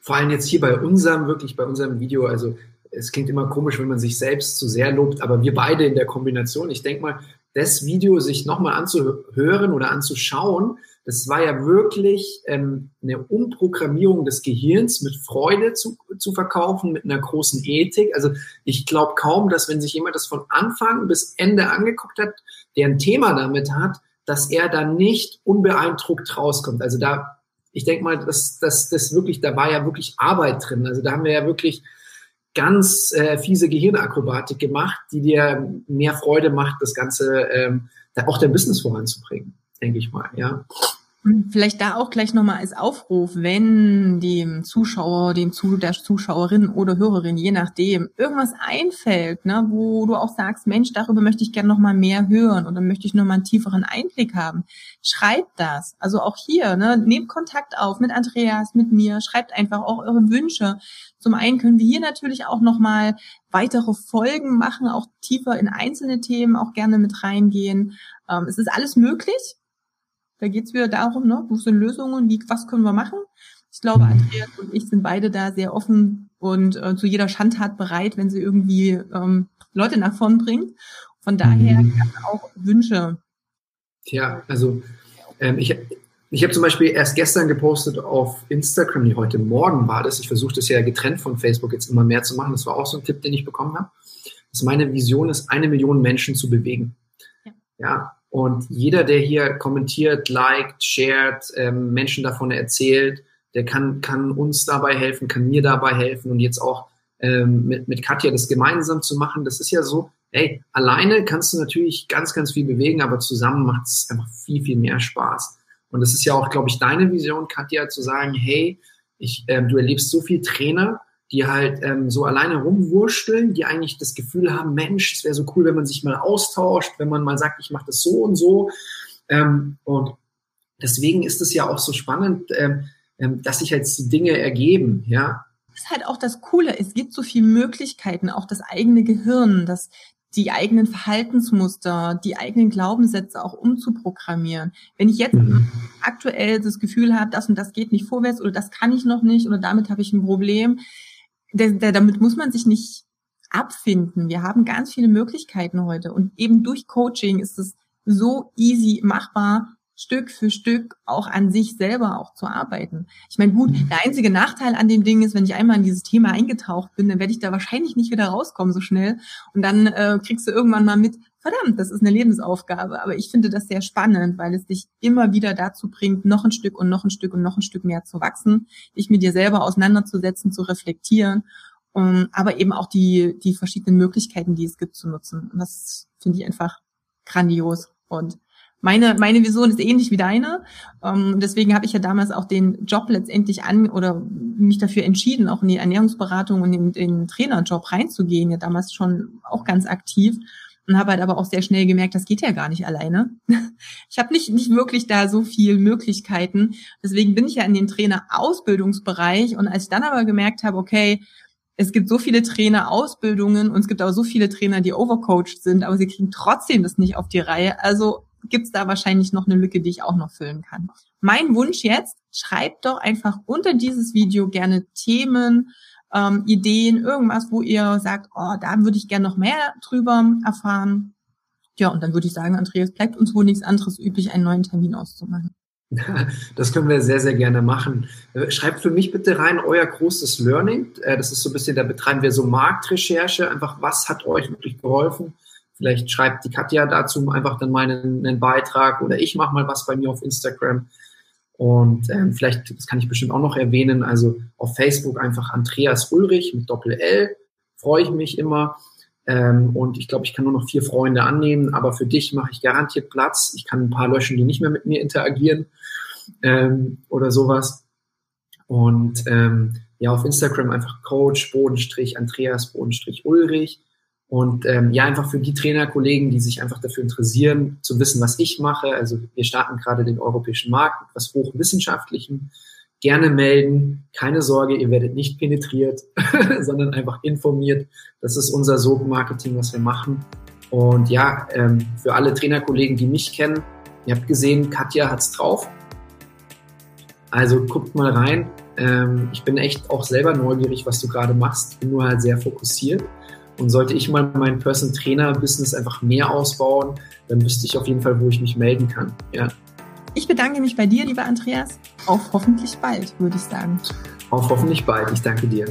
Vor allem jetzt hier bei unserem, wirklich bei unserem Video, also es klingt immer komisch, wenn man sich selbst zu sehr lobt, aber wir beide in der Kombination, ich denke mal, das Video sich nochmal anzuhören oder anzuschauen, das war ja wirklich ähm, eine Umprogrammierung des Gehirns mit Freude zu, zu verkaufen, mit einer großen Ethik. Also ich glaube kaum, dass wenn sich jemand das von Anfang bis Ende angeguckt hat, der ein Thema damit hat, dass er da nicht unbeeindruckt rauskommt. Also da, ich denke mal, dass das, wirklich, da war ja wirklich Arbeit drin. Also da haben wir ja wirklich ganz äh, fiese Gehirnakrobatik gemacht, die dir mehr Freude macht, das Ganze ähm, auch dein Business voranzubringen, denke ich mal, ja. Vielleicht da auch gleich nochmal als Aufruf, wenn dem Zuschauer, dem Zu der Zuschauerin oder Hörerin, je nachdem, irgendwas einfällt, ne, wo du auch sagst, Mensch, darüber möchte ich gerne nochmal mehr hören oder möchte ich nochmal einen tieferen Einblick haben, schreibt das. Also auch hier, ne, nehmt Kontakt auf mit Andreas, mit mir, schreibt einfach auch eure Wünsche. Zum einen können wir hier natürlich auch nochmal weitere Folgen machen, auch tiefer in einzelne Themen auch gerne mit reingehen. Ähm, es ist alles möglich. Da geht's wieder darum, ne, wo sind Lösungen, wie, was können wir machen? Ich glaube, mhm. Andreas und ich sind beide da sehr offen und äh, zu jeder Schandtat bereit, wenn sie irgendwie ähm, Leute nach vorn bringt. Von daher mhm. auch Wünsche. Ja, also ähm, ich, ich habe zum Beispiel erst gestern gepostet auf Instagram, nee, heute Morgen war das. Ich versuche das ja getrennt von Facebook jetzt immer mehr zu machen. Das war auch so ein Tipp, den ich bekommen habe. Dass meine Vision ist, eine Million Menschen zu bewegen. Ja, ja und jeder, der hier kommentiert, liked, shared, ähm, Menschen davon erzählt, der kann, kann uns dabei helfen, kann mir dabei helfen und jetzt auch ähm, mit, mit Katja das gemeinsam zu machen. Das ist ja so, hey, alleine kannst du natürlich ganz, ganz viel bewegen, aber zusammen macht es einfach viel, viel mehr Spaß. Und das ist ja auch, glaube ich, deine Vision, Katja, zu sagen, hey, ich, äh, du erlebst so viel Trainer, die halt ähm, so alleine rumwursteln, die eigentlich das Gefühl haben, Mensch, es wäre so cool, wenn man sich mal austauscht, wenn man mal sagt, ich mache das so und so. Ähm, und deswegen ist es ja auch so spannend, ähm, ähm, dass sich jetzt die Dinge ergeben, ja. Das ist halt auch das Coole. Es gibt so viele Möglichkeiten, auch das eigene Gehirn, das, die eigenen Verhaltensmuster, die eigenen Glaubenssätze auch umzuprogrammieren. Wenn ich jetzt mhm. aktuell das Gefühl habe, das und das geht nicht vorwärts oder das kann ich noch nicht oder damit habe ich ein Problem, der, der, damit muss man sich nicht abfinden. Wir haben ganz viele Möglichkeiten heute und eben durch Coaching ist es so easy machbar, Stück für Stück auch an sich selber auch zu arbeiten. Ich meine, gut, der einzige Nachteil an dem Ding ist, wenn ich einmal in dieses Thema eingetaucht bin, dann werde ich da wahrscheinlich nicht wieder rauskommen so schnell. Und dann äh, kriegst du irgendwann mal mit, verdammt, das ist eine Lebensaufgabe. Aber ich finde das sehr spannend, weil es dich immer wieder dazu bringt, noch ein Stück und noch ein Stück und noch ein Stück mehr zu wachsen, dich mit dir selber auseinanderzusetzen, zu reflektieren, um, aber eben auch die, die verschiedenen Möglichkeiten, die es gibt, zu nutzen. Und das finde ich einfach grandios. Und meine, meine Vision ist ähnlich wie deine. Ähm, deswegen habe ich ja damals auch den Job letztendlich an oder mich dafür entschieden, auch in die Ernährungsberatung und in den Trainerjob reinzugehen, ja damals schon auch ganz aktiv und habe halt aber auch sehr schnell gemerkt, das geht ja gar nicht alleine. Ich habe nicht, nicht wirklich da so viel Möglichkeiten. Deswegen bin ich ja in den Trainer-Ausbildungsbereich und als ich dann aber gemerkt habe, okay, es gibt so viele Trainer-Ausbildungen und es gibt auch so viele Trainer, die overcoached sind, aber sie kriegen trotzdem das nicht auf die Reihe. Also gibt es da wahrscheinlich noch eine Lücke, die ich auch noch füllen kann. Mein Wunsch jetzt, schreibt doch einfach unter dieses Video gerne Themen, ähm, Ideen, irgendwas, wo ihr sagt, oh, da würde ich gerne noch mehr drüber erfahren. Ja, und dann würde ich sagen, Andreas, bleibt uns wohl nichts anderes üblich, einen neuen Termin auszumachen. Das können wir sehr, sehr gerne machen. Äh, schreibt für mich bitte rein euer großes Learning. Äh, das ist so ein bisschen, da betreiben wir so Marktrecherche. Einfach, was hat euch wirklich geholfen? Vielleicht schreibt die Katja dazu einfach dann mal einen, einen Beitrag oder ich mache mal was bei mir auf Instagram. Und ähm, vielleicht, das kann ich bestimmt auch noch erwähnen, also auf Facebook einfach Andreas Ulrich mit Doppel-L, freue ich mich immer. Ähm, und ich glaube, ich kann nur noch vier Freunde annehmen, aber für dich mache ich garantiert Platz. Ich kann ein paar löschen, die nicht mehr mit mir interagieren ähm, oder sowas. Und ähm, ja, auf Instagram einfach Coach, Bodenstrich, Andreas, Bodenstrich, Ulrich. Und ähm, ja, einfach für die Trainerkollegen, die sich einfach dafür interessieren, zu wissen, was ich mache. Also wir starten gerade den europäischen Markt was hochwissenschaftlichem. Gerne melden. Keine Sorge, ihr werdet nicht penetriert, sondern einfach informiert. Das ist unser Sog-Marketing, was wir machen. Und ja, ähm, für alle Trainerkollegen, die mich kennen, ihr habt gesehen, Katja hat's drauf. Also guckt mal rein. Ähm, ich bin echt auch selber neugierig, was du gerade machst. Bin nur halt sehr fokussiert. Und sollte ich mal mein Person Trainer Business einfach mehr ausbauen, dann wüsste ich auf jeden Fall, wo ich mich melden kann. Ja. Ich bedanke mich bei dir, lieber Andreas. Auf hoffentlich bald, würde ich sagen. Auf hoffentlich bald. Ich danke dir.